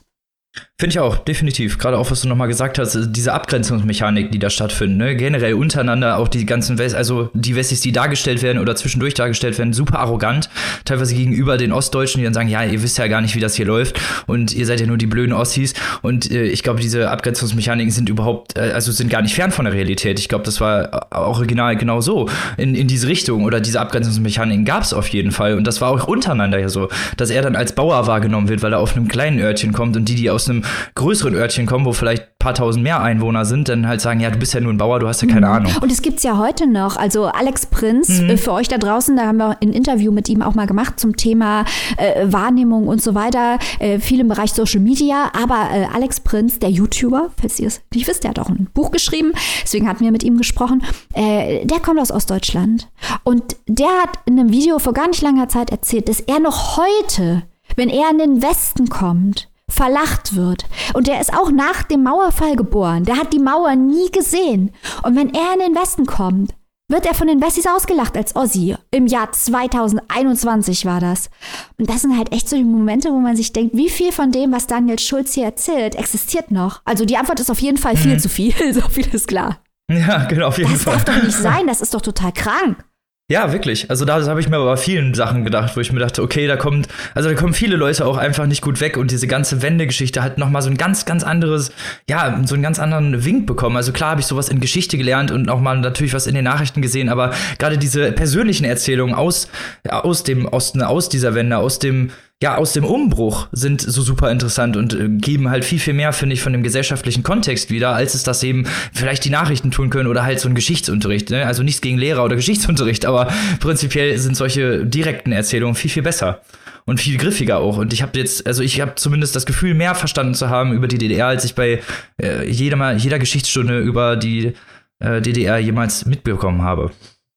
Finde ich auch, definitiv. Gerade auch, was du nochmal gesagt hast, diese Abgrenzungsmechanik, die da stattfinden, ne? generell untereinander auch die ganzen West, also die Wessis, die dargestellt werden oder zwischendurch dargestellt werden, super arrogant, teilweise gegenüber den Ostdeutschen, die dann sagen, ja, ihr wisst ja gar nicht, wie das hier läuft und ihr seid ja nur die blöden Ossis und äh, ich glaube, diese Abgrenzungsmechaniken sind überhaupt, äh, also sind gar nicht fern von der Realität. Ich glaube, das war original genau so in, in diese Richtung oder diese Abgrenzungsmechaniken gab es auf jeden Fall und das war auch untereinander ja so, dass er dann als Bauer wahrgenommen wird, weil er auf einem kleinen Örtchen kommt und die, die aus einem größeren Örtchen kommen, wo vielleicht ein paar tausend mehr Einwohner sind, dann halt sagen, ja, du bist ja nur ein Bauer, du hast ja keine mhm. Ahnung. Und es gibt es ja heute noch. Also Alex Prinz, mhm. Äh, für euch da draußen, da haben wir ein Interview mit ihm auch mal gemacht zum Thema äh, Wahrnehmung und so weiter, äh, viel im Bereich Social Media. Aber äh, Alex Prinz, der YouTuber, falls ihr es nicht wisst, der hat auch ein Buch geschrieben, deswegen hatten wir mit ihm gesprochen, äh, der kommt aus Ostdeutschland. Und der hat in einem Video vor gar nicht langer Zeit erzählt, dass er noch heute, wenn er in den Westen kommt, verlacht wird. Und der ist auch nach dem Mauerfall geboren. Der hat die Mauer nie gesehen. Und wenn er in den Westen kommt, wird er von den Wessis ausgelacht als Ossi. Im Jahr 2021 war das. Und das sind halt echt so die Momente, wo man sich denkt, wie viel von dem, was Daniel Schulz hier erzählt, existiert noch? Also die Antwort ist auf jeden Fall viel mhm. zu viel, <laughs> so viel ist klar. Ja, genau, auf jeden das Fall. Das darf doch nicht <laughs> sein, das ist doch total krank. Ja, wirklich. Also da habe ich mir aber bei vielen Sachen gedacht, wo ich mir dachte, okay, da kommt, also da kommen viele Leute auch einfach nicht gut weg und diese ganze Wendegeschichte hat nochmal so ein ganz, ganz anderes, ja, so einen ganz anderen Wink bekommen. Also klar habe ich sowas in Geschichte gelernt und auch mal natürlich was in den Nachrichten gesehen, aber gerade diese persönlichen Erzählungen aus, aus dem Osten, aus dieser Wende, aus dem, ja, aus dem Umbruch sind so super interessant und äh, geben halt viel, viel mehr, finde ich, von dem gesellschaftlichen Kontext wieder, als es das eben vielleicht die Nachrichten tun können oder halt so ein Geschichtsunterricht. Ne? Also nichts gegen Lehrer oder Geschichtsunterricht, aber prinzipiell sind solche direkten Erzählungen viel, viel besser und viel griffiger auch. Und ich habe jetzt, also ich habe zumindest das Gefühl, mehr verstanden zu haben über die DDR, als ich bei äh, jeder, jeder Geschichtsstunde über die äh, DDR jemals mitbekommen habe.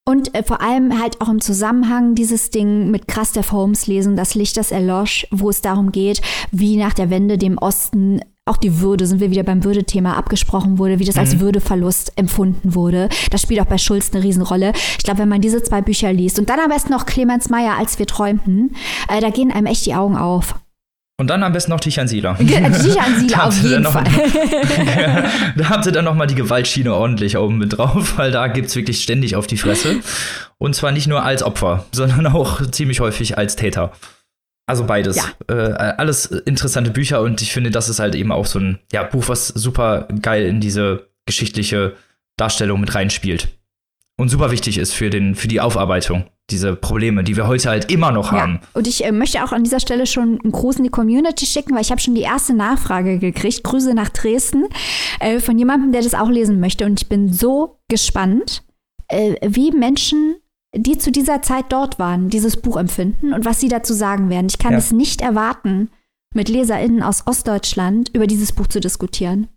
Und äh, vor allem halt auch im Zusammenhang dieses Ding mit Krastev Holmes lesen, das Licht, das erlosch, wo es darum geht, wie nach der Wende dem Osten auch die Würde, sind wir wieder beim Würdethema, abgesprochen wurde, wie das mhm. als Würdeverlust empfunden wurde. Das spielt auch bei Schulz eine Riesenrolle. Ich glaube, wenn man diese zwei Bücher liest und dann am besten noch Clemens Meyer, als wir träumten, äh, da gehen einem echt die Augen auf. Und dann am besten noch Tichan Sieler. Tichan <laughs> Sieler, auf jeden Fall. <laughs> da habt ihr dann noch mal die Gewaltschiene ordentlich oben mit drauf, <laughs> weil da gibt's wirklich ständig auf die Fresse. Und zwar nicht nur als Opfer, sondern auch ziemlich häufig als Täter. Also beides. Ja. Äh, alles interessante Bücher und ich finde, das ist halt eben auch so ein ja, Buch, was super geil in diese geschichtliche Darstellung mit reinspielt. Und super wichtig ist für, den, für die Aufarbeitung diese Probleme, die wir heute halt immer noch ja. haben. Und ich äh, möchte auch an dieser Stelle schon einen Gruß in die Community schicken, weil ich habe schon die erste Nachfrage gekriegt. Grüße nach Dresden äh, von jemandem, der das auch lesen möchte. Und ich bin so gespannt, äh, wie Menschen, die zu dieser Zeit dort waren, dieses Buch empfinden und was sie dazu sagen werden. Ich kann ja. es nicht erwarten, mit LeserInnen aus Ostdeutschland über dieses Buch zu diskutieren.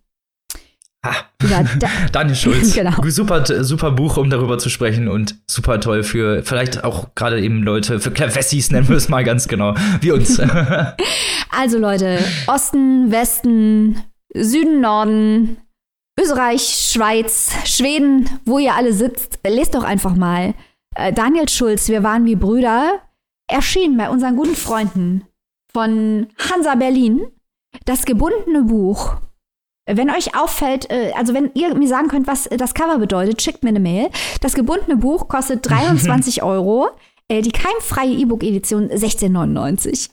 Ah, ja, da <laughs> Daniel Schulz. <laughs> genau. Super, super Buch, um darüber zu sprechen und super toll für vielleicht auch gerade eben Leute, für Wessis nennen wir es mal ganz genau, wie uns. <laughs> also Leute, Osten, Westen, Süden, Norden, Österreich, Schweiz, Schweden, wo ihr alle sitzt, lest doch einfach mal. Äh, Daniel Schulz, wir waren wie Brüder, erschien bei unseren guten Freunden von Hansa Berlin das gebundene Buch wenn euch auffällt, äh, also wenn ihr mir sagen könnt, was das Cover bedeutet, schickt mir eine Mail. Das gebundene Buch kostet <laughs> 23 Euro. Äh, die keimfreie E-Book-Edition 16,99.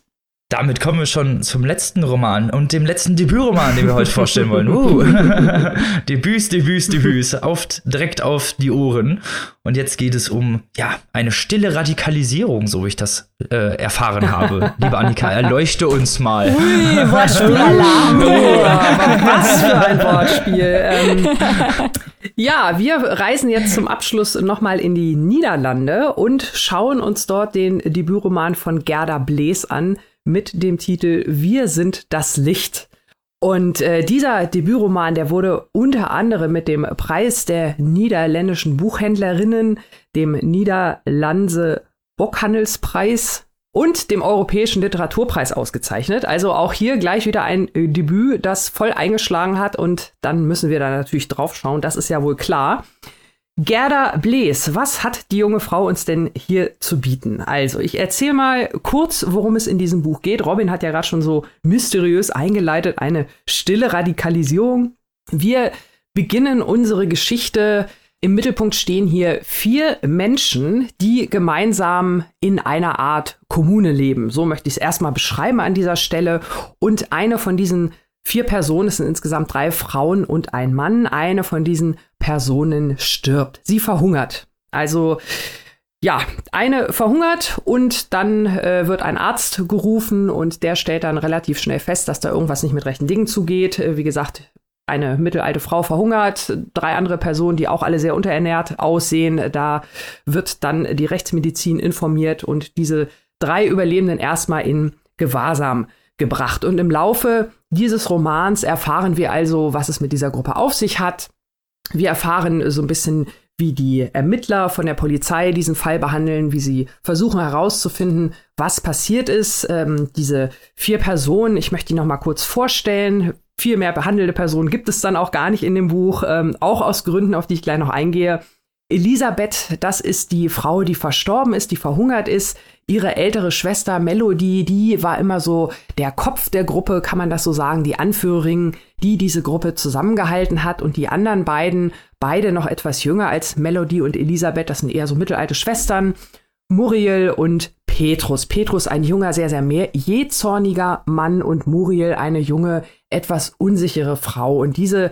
Damit kommen wir schon zum letzten Roman und dem letzten Debütroman, den wir heute vorstellen wollen. Uh. <laughs> Debüts, Debüts, Debüts. Auf, direkt auf die Ohren. Und jetzt geht es um ja, eine stille Radikalisierung, so wie ich das äh, erfahren habe. Liebe Annika, erleuchte uns mal. Ui, Wortspielalarm. oh, was für ein Wortspiel. Ähm, ja, wir reisen jetzt zum Abschluss nochmal in die Niederlande und schauen uns dort den Debütroman von Gerda Blees an mit dem Titel Wir sind das Licht. Und äh, dieser Debütroman, der wurde unter anderem mit dem Preis der niederländischen Buchhändlerinnen, dem Niederlandse Bockhandelspreis und dem Europäischen Literaturpreis ausgezeichnet. Also auch hier gleich wieder ein äh, Debüt, das voll eingeschlagen hat. Und dann müssen wir da natürlich drauf schauen, das ist ja wohl klar. Gerda Blees, was hat die junge Frau uns denn hier zu bieten? Also, ich erzähle mal kurz, worum es in diesem Buch geht. Robin hat ja gerade schon so mysteriös eingeleitet, eine stille Radikalisierung. Wir beginnen unsere Geschichte. Im Mittelpunkt stehen hier vier Menschen, die gemeinsam in einer Art Kommune leben. So möchte ich es erstmal beschreiben an dieser Stelle. Und eine von diesen vier Personen, es sind insgesamt drei Frauen und ein Mann. Eine von diesen Personen stirbt. Sie verhungert. Also ja, eine verhungert und dann äh, wird ein Arzt gerufen und der stellt dann relativ schnell fest, dass da irgendwas nicht mit rechten Dingen zugeht. Äh, wie gesagt, eine mittelalte Frau verhungert, drei andere Personen, die auch alle sehr unterernährt aussehen. Da wird dann die Rechtsmedizin informiert und diese drei Überlebenden erstmal in Gewahrsam gebracht. Und im Laufe dieses Romans erfahren wir also, was es mit dieser Gruppe auf sich hat. Wir erfahren so ein bisschen, wie die Ermittler von der Polizei diesen Fall behandeln, wie sie versuchen herauszufinden, was passiert ist. Ähm, diese vier Personen, ich möchte die noch mal kurz vorstellen. Viel mehr behandelte Personen gibt es dann auch gar nicht in dem Buch, ähm, auch aus Gründen, auf die ich gleich noch eingehe. Elisabeth, das ist die Frau, die verstorben ist, die verhungert ist. Ihre ältere Schwester Melody, die war immer so der Kopf der Gruppe, kann man das so sagen, die Anführerin, die diese Gruppe zusammengehalten hat. Und die anderen beiden, beide noch etwas jünger als Melody und Elisabeth, das sind eher so mittelalte Schwestern, Muriel und Petrus. Petrus ein junger, sehr, sehr mehr jähzorniger Mann und Muriel eine junge, etwas unsichere Frau. Und diese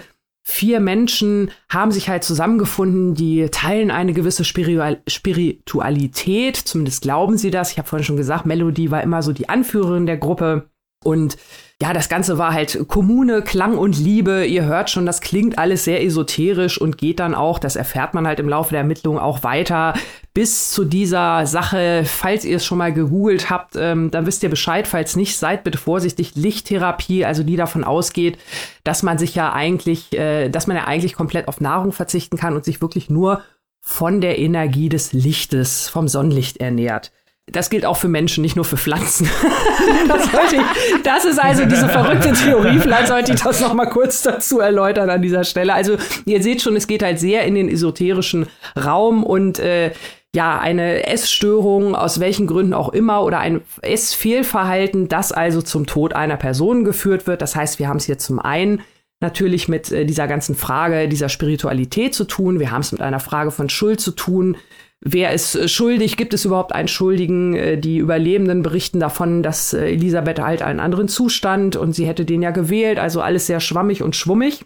vier Menschen haben sich halt zusammengefunden, die teilen eine gewisse Spiritualität, zumindest glauben sie das. Ich habe vorhin schon gesagt, Melody war immer so die Anführerin der Gruppe und ja, das Ganze war halt Kommune, Klang und Liebe. Ihr hört schon, das klingt alles sehr esoterisch und geht dann auch, das erfährt man halt im Laufe der Ermittlungen auch weiter, bis zu dieser Sache. Falls ihr es schon mal gegoogelt habt, ähm, dann wisst ihr Bescheid. Falls nicht, seid bitte vorsichtig. Lichttherapie, also die davon ausgeht, dass man sich ja eigentlich, äh, dass man ja eigentlich komplett auf Nahrung verzichten kann und sich wirklich nur von der Energie des Lichtes, vom Sonnenlicht ernährt. Das gilt auch für Menschen, nicht nur für Pflanzen. <laughs> das, ich, das, ist also diese verrückte Theorie. Vielleicht sollte ich das noch mal kurz dazu erläutern an dieser Stelle. Also ihr seht schon, es geht halt sehr in den esoterischen Raum und äh, ja, eine Essstörung, aus welchen Gründen auch immer, oder ein Essfehlverhalten, das also zum Tod einer Person geführt wird. Das heißt, wir haben es hier zum einen natürlich mit äh, dieser ganzen Frage dieser Spiritualität zu tun. Wir haben es mit einer Frage von Schuld zu tun. Wer ist äh, schuldig? Gibt es überhaupt einen Schuldigen? Äh, die Überlebenden berichten davon, dass äh, Elisabeth halt einen anderen Zustand und sie hätte den ja gewählt. Also alles sehr schwammig und schwummig.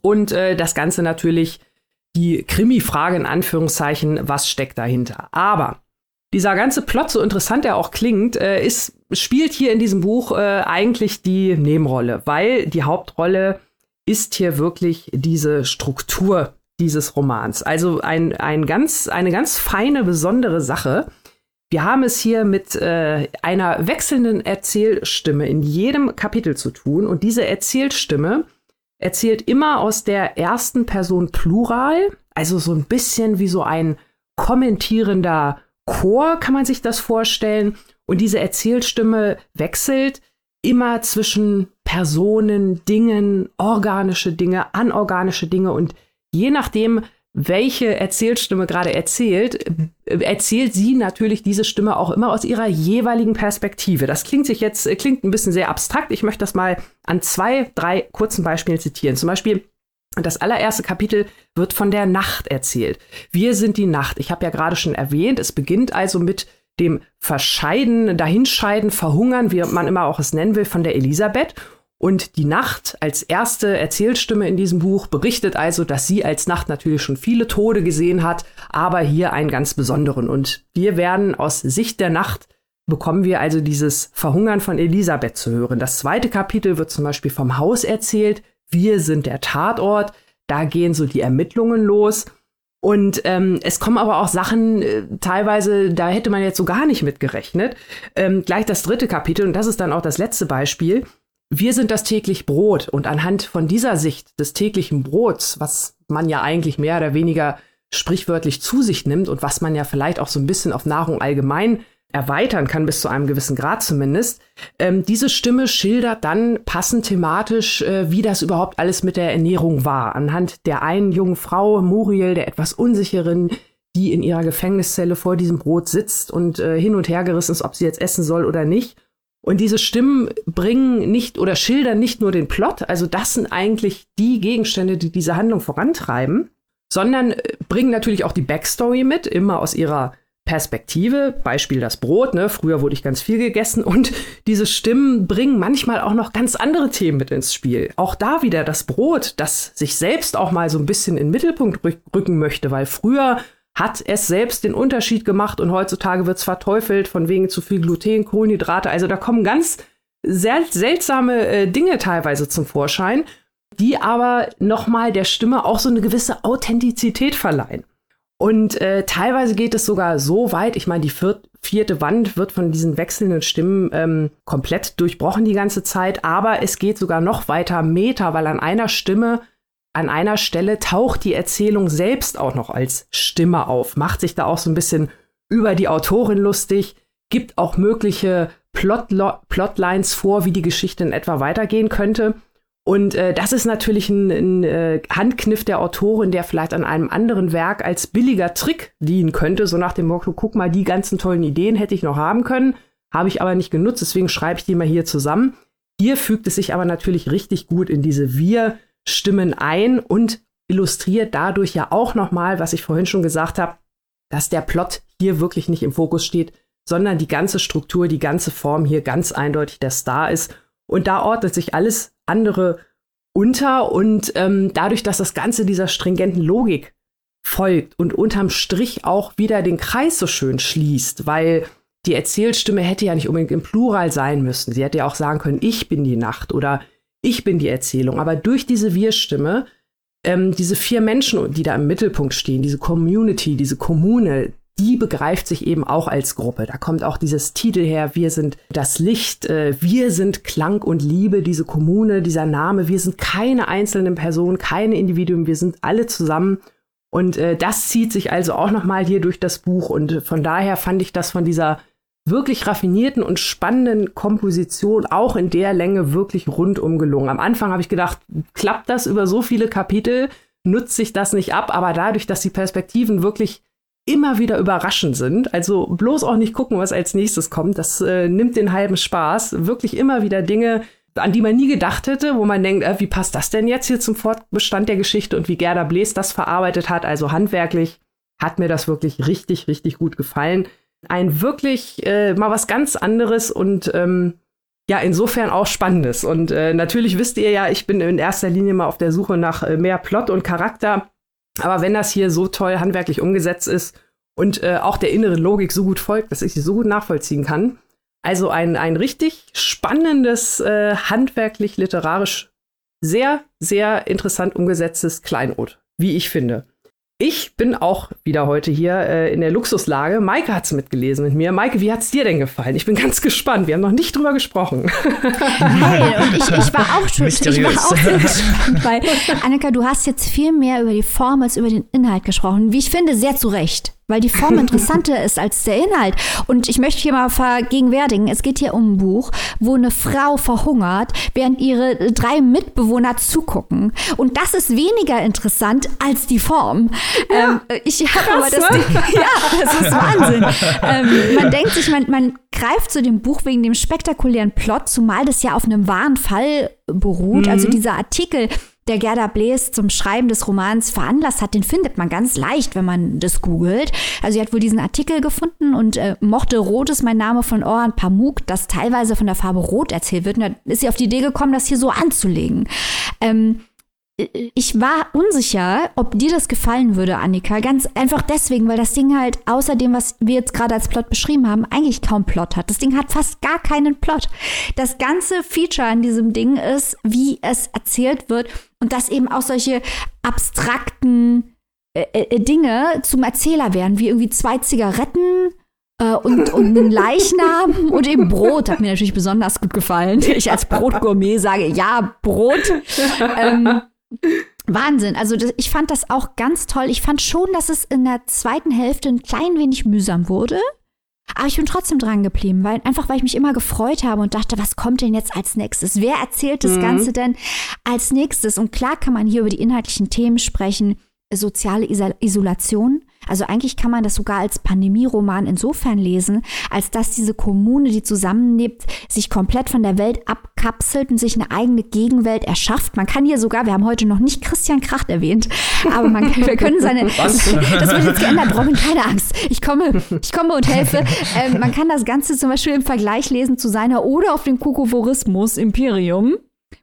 Und äh, das Ganze natürlich die Krimi-Frage in Anführungszeichen, was steckt dahinter? Aber dieser ganze Plot, so interessant er auch klingt, äh, ist, spielt hier in diesem Buch äh, eigentlich die Nebenrolle, weil die Hauptrolle ist hier wirklich diese Struktur dieses Romans. Also ein, ein ganz, eine ganz feine, besondere Sache. Wir haben es hier mit äh, einer wechselnden Erzählstimme in jedem Kapitel zu tun. Und diese Erzählstimme erzählt immer aus der ersten Person Plural, also so ein bisschen wie so ein kommentierender Chor, kann man sich das vorstellen. Und diese Erzählstimme wechselt immer zwischen Personen, Dingen, organische Dinge, anorganische Dinge und je nachdem, welche Erzählstimme gerade erzählt, äh, erzählt sie natürlich diese Stimme auch immer aus ihrer jeweiligen Perspektive. Das klingt sich jetzt, äh, klingt ein bisschen sehr abstrakt. Ich möchte das mal an zwei, drei kurzen Beispielen zitieren. Zum Beispiel, das allererste Kapitel wird von der Nacht erzählt. Wir sind die Nacht. Ich habe ja gerade schon erwähnt, es beginnt also mit dem Verscheiden, Dahinscheiden, Verhungern, wie man immer auch es nennen will, von der Elisabeth. Und die Nacht als erste Erzählstimme in diesem Buch berichtet also, dass sie als Nacht natürlich schon viele Tode gesehen hat, aber hier einen ganz besonderen. Und wir werden aus Sicht der Nacht bekommen wir also dieses Verhungern von Elisabeth zu hören. Das zweite Kapitel wird zum Beispiel vom Haus erzählt. Wir sind der Tatort. Da gehen so die Ermittlungen los. Und ähm, es kommen aber auch Sachen, äh, teilweise, da hätte man jetzt so gar nicht mit gerechnet. Ähm, gleich das dritte Kapitel, und das ist dann auch das letzte Beispiel wir sind das täglich Brot und anhand von dieser Sicht des täglichen Brots, was man ja eigentlich mehr oder weniger sprichwörtlich zu sich nimmt und was man ja vielleicht auch so ein bisschen auf Nahrung allgemein erweitern kann, bis zu einem gewissen Grad zumindest. Ähm, diese Stimme schildert dann passend thematisch, äh, wie das überhaupt alles mit der Ernährung war. Anhand der einen jungen Frau, Muriel, der etwas unsicheren, die in ihrer Gefängniszelle vor diesem Brot sitzt und äh, hin und her gerissen ist, ob sie jetzt essen soll oder nicht. Und diese Stimmen bringen nicht oder schildern nicht nur den Plot, also das sind eigentlich die Gegenstände, die diese Handlung vorantreiben, sondern äh, bringen natürlich auch die Backstory mit, immer aus ihrer Perspektive, Beispiel das Brot, ne? Früher wurde ich ganz viel gegessen <laughs> und diese Stimmen bringen manchmal auch noch ganz andere Themen mit ins Spiel. Auch da wieder das Brot, das sich selbst auch mal so ein bisschen in den Mittelpunkt rücken möchte, weil früher hat es selbst den Unterschied gemacht und heutzutage wird es verteufelt von wegen zu viel Gluten, Kohlenhydrate. Also da kommen ganz sehr seltsame äh, Dinge teilweise zum Vorschein, die aber nochmal der Stimme auch so eine gewisse Authentizität verleihen. Und äh, teilweise geht es sogar so weit, ich meine, die viert, vierte Wand wird von diesen wechselnden Stimmen ähm, komplett durchbrochen die ganze Zeit, aber es geht sogar noch weiter Meter, weil an einer Stimme an einer Stelle taucht die Erzählung selbst auch noch als Stimme auf, macht sich da auch so ein bisschen über die Autorin lustig, gibt auch mögliche Plotlo Plotlines vor, wie die Geschichte in etwa weitergehen könnte. Und äh, das ist natürlich ein, ein äh, Handkniff der Autorin, der vielleicht an einem anderen Werk als billiger Trick dienen könnte. So nach dem Motto, guck mal, die ganzen tollen Ideen hätte ich noch haben können, habe ich aber nicht genutzt, deswegen schreibe ich die mal hier zusammen. Hier fügt es sich aber natürlich richtig gut in diese Wir-Stimmen ein und illustriert dadurch ja auch nochmal, was ich vorhin schon gesagt habe, dass der Plot hier wirklich nicht im Fokus steht, sondern die ganze Struktur, die ganze Form hier ganz eindeutig der Star ist. Und da ordnet sich alles andere unter und ähm, dadurch, dass das Ganze dieser stringenten Logik folgt und unterm Strich auch wieder den Kreis so schön schließt, weil die Erzählstimme hätte ja nicht unbedingt im Plural sein müssen. Sie hätte ja auch sagen können, ich bin die Nacht oder ich bin die Erzählung. Aber durch diese Wir-Stimme, ähm, diese vier Menschen, die da im Mittelpunkt stehen, diese Community, diese Kommune, die begreift sich eben auch als Gruppe. Da kommt auch dieses Titel her, wir sind das Licht, äh, wir sind Klang und Liebe, diese Kommune, dieser Name, wir sind keine einzelnen Personen, keine Individuen, wir sind alle zusammen. Und äh, das zieht sich also auch nochmal hier durch das Buch. Und von daher fand ich das von dieser wirklich raffinierten und spannenden Komposition auch in der Länge wirklich rundum gelungen. Am Anfang habe ich gedacht, klappt das über so viele Kapitel, nutzt sich das nicht ab, aber dadurch, dass die Perspektiven wirklich immer wieder überraschend sind. Also bloß auch nicht gucken, was als nächstes kommt. Das äh, nimmt den halben Spaß. Wirklich immer wieder Dinge, an die man nie gedacht hätte, wo man denkt, äh, wie passt das denn jetzt hier zum Fortbestand der Geschichte und wie Gerda Blees das verarbeitet hat. Also handwerklich hat mir das wirklich richtig, richtig gut gefallen. Ein wirklich äh, mal was ganz anderes und ähm, ja, insofern auch Spannendes. Und äh, natürlich wisst ihr ja, ich bin in erster Linie mal auf der Suche nach äh, mehr Plot und Charakter. Aber wenn das hier so toll handwerklich umgesetzt ist und äh, auch der inneren Logik so gut folgt, dass ich sie so gut nachvollziehen kann, also ein, ein richtig spannendes, äh, handwerklich, literarisch sehr, sehr interessant umgesetztes Kleinod, wie ich finde. Ich bin auch wieder heute hier äh, in der Luxuslage. Maike hat es mitgelesen mit mir. Maike, wie hat es dir denn gefallen? Ich bin ganz gespannt. Wir haben noch nicht drüber gesprochen. <laughs> Nein, und ich, ich, war auch schon ich war auch sehr gespannt, weil <laughs> Annika, du hast jetzt viel mehr über die Form als über den Inhalt gesprochen. Wie ich finde, sehr zu Recht weil die Form interessanter ist als der Inhalt. Und ich möchte hier mal vergegenwärtigen, es geht hier um ein Buch, wo eine Frau verhungert, während ihre drei Mitbewohner zugucken. Und das ist weniger interessant als die Form. Ja, ähm, ich habe aber das, ne? <laughs> ja, das ist Wahnsinn. ähm, man denkt sich, man, man greift zu dem Buch wegen dem spektakulären Plot, zumal das ja auf einem wahren Fall beruht. Also mhm. Also dieser Artikel, der Gerda Blees zum Schreiben des Romans veranlasst hat, den findet man ganz leicht, wenn man das googelt. Also sie hat wohl diesen Artikel gefunden und äh, mochte Rot ist mein Name von Orhan Pamuk, das teilweise von der Farbe Rot erzählt wird. Und dann ist sie auf die Idee gekommen, das hier so anzulegen. Ähm, ich war unsicher, ob dir das gefallen würde, Annika. Ganz einfach deswegen, weil das Ding halt außer dem, was wir jetzt gerade als Plot beschrieben haben, eigentlich kaum Plot hat. Das Ding hat fast gar keinen Plot. Das ganze Feature an diesem Ding ist, wie es erzählt wird und dass eben auch solche abstrakten äh, äh, Dinge zum Erzähler werden, wie irgendwie zwei Zigaretten, äh, und, <laughs> und einen Leichnam und eben Brot hat mir natürlich besonders gut gefallen. Ich als Brotgourmet sage, ja, Brot. Ähm, Wahnsinn. Also das, ich fand das auch ganz toll. Ich fand schon, dass es in der zweiten Hälfte ein klein wenig mühsam wurde. Aber ich bin trotzdem dran geblieben, weil einfach weil ich mich immer gefreut habe und dachte, was kommt denn jetzt als nächstes? Wer erzählt das mhm. Ganze denn als nächstes? Und klar kann man hier über die inhaltlichen Themen sprechen, soziale Isolation, also eigentlich kann man das sogar als Pandemieroman insofern lesen, als dass diese Kommune, die zusammenlebt, sich komplett von der Welt abkapselt und sich eine eigene Gegenwelt erschafft. Man kann hier sogar, wir haben heute noch nicht Christian Kracht erwähnt, aber man, <laughs> wir können seine, Was? das wird jetzt geändert, Robin, keine Angst. Ich komme, ich komme und helfe. Ähm, man kann das Ganze zum Beispiel im Vergleich lesen zu seiner oder auf dem Kokovorismus Imperium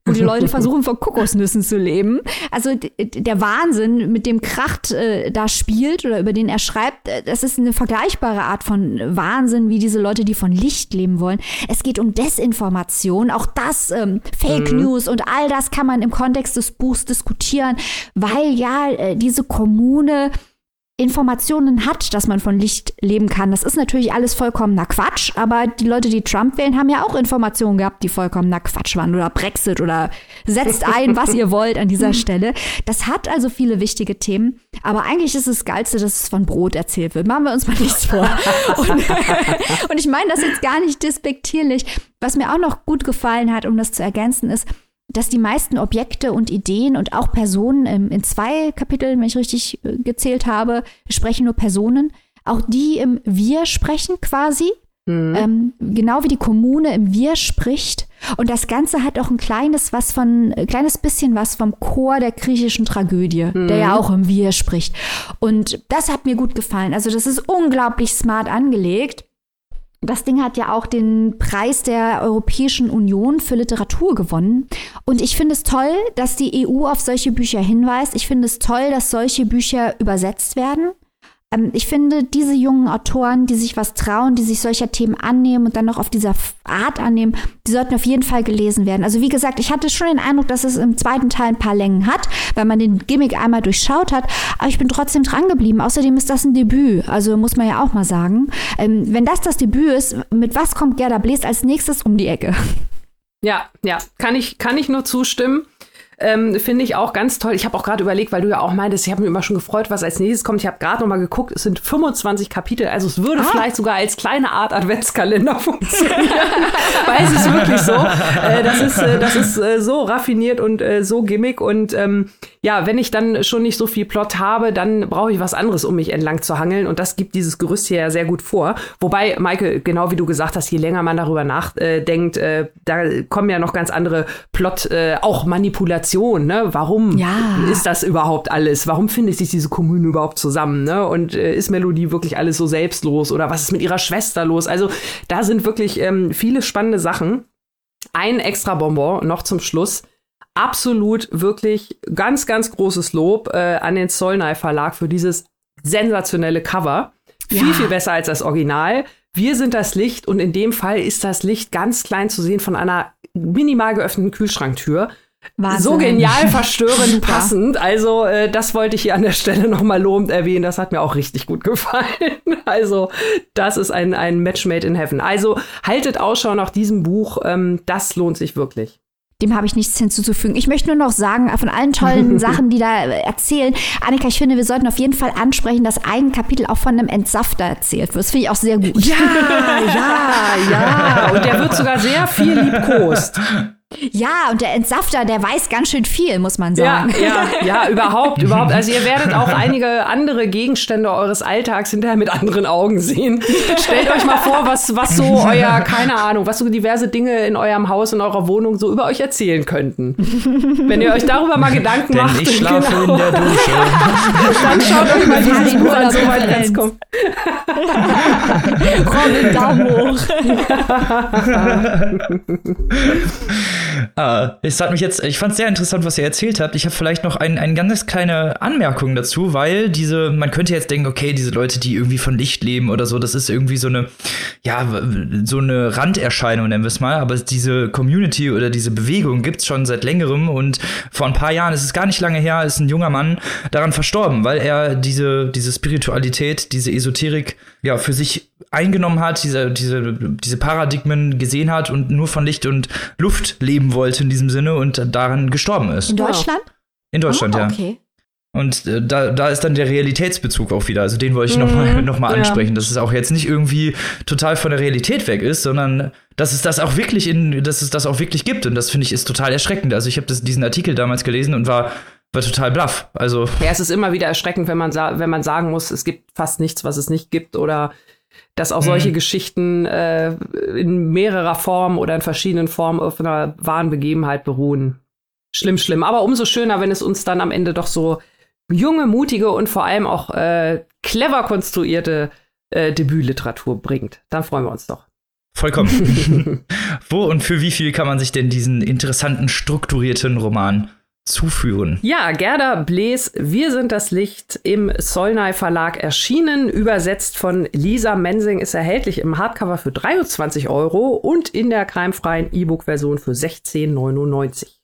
wo die Leute <laughs> versuchen, von Kokosnüssen zu leben. Also der Wahnsinn, mit dem Kracht äh, da spielt oder über den er schreibt, äh, das ist eine vergleichbare Art von Wahnsinn, wie diese Leute, die von Licht leben wollen. Es geht um Desinformation, auch das, ähm, Fake mhm. News und all das kann man im Kontext des Buchs diskutieren, weil ja äh, diese Kommune Informationen hat, dass man von Licht leben kann. Das ist natürlich alles vollkommener Quatsch, aber die Leute, die Trump wählen, haben ja auch Informationen gehabt, die vollkommener Quatsch waren oder Brexit oder setzt ein, <laughs> was ihr wollt an dieser Stelle. Das hat also viele wichtige Themen, aber eigentlich ist es Geilste, dass es von Brot erzählt wird. Machen wir uns mal nichts vor. Und, <laughs> und ich meine das jetzt gar nicht despektierlich. Was mir auch noch gut gefallen hat, um das zu ergänzen, ist, dass die meisten Objekte und Ideen und auch Personen ähm, in zwei Kapiteln, wenn ich richtig äh, gezählt habe, sprechen nur Personen, auch die im Wir sprechen quasi. Mhm. Ähm, genau wie die Kommune im Wir spricht. Und das Ganze hat auch ein kleines was von, ein kleines bisschen was vom Chor der griechischen Tragödie, mhm. der ja auch im Wir spricht. Und das hat mir gut gefallen. Also das ist unglaublich smart angelegt. Das Ding hat ja auch den Preis der Europäischen Union für Literatur gewonnen. Und ich finde es toll, dass die EU auf solche Bücher hinweist. Ich finde es toll, dass solche Bücher übersetzt werden. Ähm, ich finde, diese jungen Autoren, die sich was trauen, die sich solcher Themen annehmen und dann noch auf dieser Art annehmen, die sollten auf jeden Fall gelesen werden. Also wie gesagt, ich hatte schon den Eindruck, dass es im zweiten Teil ein paar Längen hat, weil man den Gimmick einmal durchschaut hat, aber ich bin trotzdem dran geblieben. Außerdem ist das ein Debüt, also muss man ja auch mal sagen. Ähm, wenn das das Debüt ist, mit was kommt Gerda Bläs als nächstes um die Ecke? Ja, ja, kann ich, kann ich nur zustimmen. Ähm, Finde ich auch ganz toll. Ich habe auch gerade überlegt, weil du ja auch meintest, ich habe mich immer schon gefreut, was als nächstes kommt. Ich habe gerade noch mal geguckt, es sind 25 Kapitel. Also es würde ah. vielleicht sogar als kleine Art Adventskalender <laughs> funktionieren. weil es ist wirklich so. Äh, das ist, äh, das ist äh, so raffiniert und äh, so gimmick. Und ähm, ja, wenn ich dann schon nicht so viel Plot habe, dann brauche ich was anderes, um mich entlang zu hangeln. Und das gibt dieses Gerüst hier ja sehr gut vor. Wobei, Maike, genau wie du gesagt hast, je länger man darüber nachdenkt, äh, da kommen ja noch ganz andere Plot, äh, auch Manipulation. Ne? Warum ja. ist das überhaupt alles? Warum findet sich diese Kommune überhaupt zusammen? Ne? Und äh, ist Melodie wirklich alles so selbstlos? Oder was ist mit ihrer Schwester los? Also da sind wirklich ähm, viele spannende Sachen. Ein extra Bonbon noch zum Schluss absolut wirklich ganz, ganz großes Lob äh, an den Zollnei Verlag für dieses sensationelle Cover. Ja. Viel, viel besser als das Original. Wir sind das Licht und in dem Fall ist das Licht ganz klein zu sehen von einer minimal geöffneten Kühlschranktür. Wahnsinn. So genial, <laughs> verstörend, passend. Also äh, das wollte ich hier an der Stelle <laughs> nochmal lobend erwähnen. Das hat mir auch richtig gut gefallen. <laughs> Also das ist ein, ein Match made in heaven. Also haltet Ausschau nach diesem Buch. Ähm, das lohnt sich wirklich. Dem habe ich nichts hinzuzufügen. Ich möchte nur noch sagen, von allen tollen Sachen, die da erzählen, Annika, ich finde, wir sollten auf jeden Fall ansprechen, dass ein Kapitel auch von einem Entsafter erzählt wird. Das finde ich auch sehr gut. Ja, ja, ja. Und der wird sogar sehr viel liebkost. Ja, und der Entsafter, der weiß ganz schön viel, muss man sagen. Ja, ja, ja, <laughs> überhaupt, überhaupt. Also ihr werdet auch einige andere Gegenstände eures Alltags hinterher mit anderen Augen sehen. Stellt euch mal vor, was, was so euer, keine Ahnung, was so diverse Dinge in eurem Haus, in eurer Wohnung so über euch erzählen könnten. Wenn ihr euch darüber mal Gedanken Denn macht. Ich <laughs> schlafe genau, in der Dusche. Dann schaut euch mal dieses Buch an, so weit jetzt kommt. Robin, Daumen hoch. <laughs> äh, es hat mich jetzt, ich fand es sehr interessant, was ihr erzählt habt. Ich habe vielleicht noch ein, eine ganz kleine Anmerkung dazu, weil diese, man könnte jetzt denken, okay, diese Leute, die irgendwie von Licht leben oder so, das ist irgendwie so eine, ja, so eine Randerscheinung, nennen wir es mal. Aber diese Community oder diese Bewegung gibt es schon seit längerem und vor ein paar Jahren, es ist gar nicht lange her, ist ein junger Mann daran verstorben, weil er diese, diese Spiritualität, diese Esoterik, ja, für sich eingenommen hat, diese, diese, diese Paradigmen gesehen hat und nur von Licht und Luft leben wollte in diesem Sinne und daran gestorben ist. In Deutschland? In Deutschland, oh, ja. Okay. Und äh, da, da ist dann der Realitätsbezug auch wieder. Also den wollte ich mhm, nochmal <laughs> noch mal ansprechen, ja. dass es auch jetzt nicht irgendwie total von der Realität weg ist, sondern dass es das auch wirklich in, dass es das auch wirklich gibt. Und das finde ich ist total erschreckend. Also ich habe diesen Artikel damals gelesen und war war total blaff. Also ja, es ist immer wieder erschreckend, wenn man wenn man sagen muss, es gibt fast nichts, was es nicht gibt oder dass auch solche mhm. Geschichten äh, in mehrerer Form oder in verschiedenen Formen auf einer wahren Begebenheit beruhen. Schlimm, schlimm. Aber umso schöner, wenn es uns dann am Ende doch so junge, mutige und vor allem auch äh, clever konstruierte äh, Debütliteratur bringt. Dann freuen wir uns doch. Vollkommen. <laughs> Wo und für wie viel kann man sich denn diesen interessanten, strukturierten Roman zuführen. Ja, Gerda Blees, Wir sind das Licht im Solnay Verlag erschienen, übersetzt von Lisa Mensing, ist erhältlich im Hardcover für 23 Euro und in der cremefreien E-Book-Version für 16,99.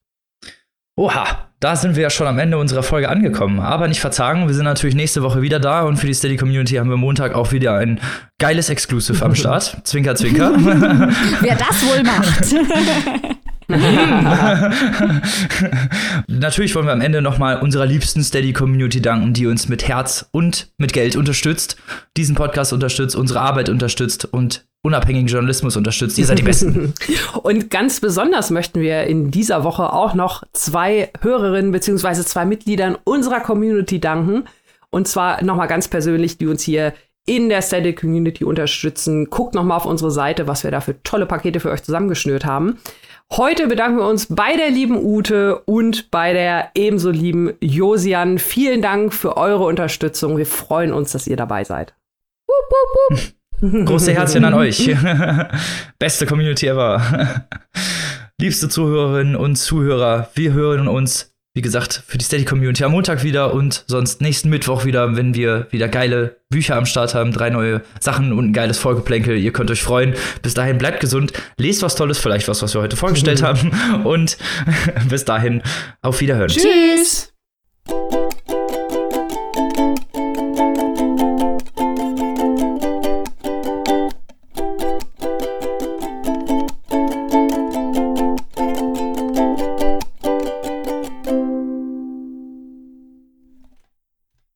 Oha, da sind wir ja schon am Ende unserer Folge angekommen. Aber nicht verzagen, wir sind natürlich nächste Woche wieder da und für die Steady Community haben wir Montag auch wieder ein geiles Exclusive am Start. <laughs> zwinker, zwinker. Wer das wohl macht. <laughs> <laughs> Natürlich wollen wir am Ende nochmal unserer liebsten Steady Community danken, die uns mit Herz und mit Geld unterstützt, diesen Podcast unterstützt, unsere Arbeit unterstützt und unabhängigen Journalismus unterstützt. Ihr seid die Besten. <laughs> und ganz besonders möchten wir in dieser Woche auch noch zwei Hörerinnen bzw. zwei Mitgliedern unserer Community danken. Und zwar nochmal ganz persönlich, die uns hier in der Steady Community unterstützen. Guckt nochmal auf unsere Seite, was wir da für tolle Pakete für euch zusammengeschnürt haben. Heute bedanken wir uns bei der lieben Ute und bei der ebenso lieben Josian. Vielen Dank für eure Unterstützung. Wir freuen uns, dass ihr dabei seid. Wupp, wupp, wupp. Große Herzchen an <laughs> euch. <laughs> Beste Community ever. <laughs> Liebste Zuhörerinnen und Zuhörer, wir hören uns wie gesagt, für die Steady Community am Montag wieder und sonst nächsten Mittwoch wieder, wenn wir wieder geile Bücher am Start haben, drei neue Sachen und ein geiles Folgeplänkel. Ihr könnt euch freuen. Bis dahin bleibt gesund, lest was Tolles, vielleicht was, was wir heute vorgestellt haben <laughs> und <laughs> bis dahin auf Wiederhören. Tschüss.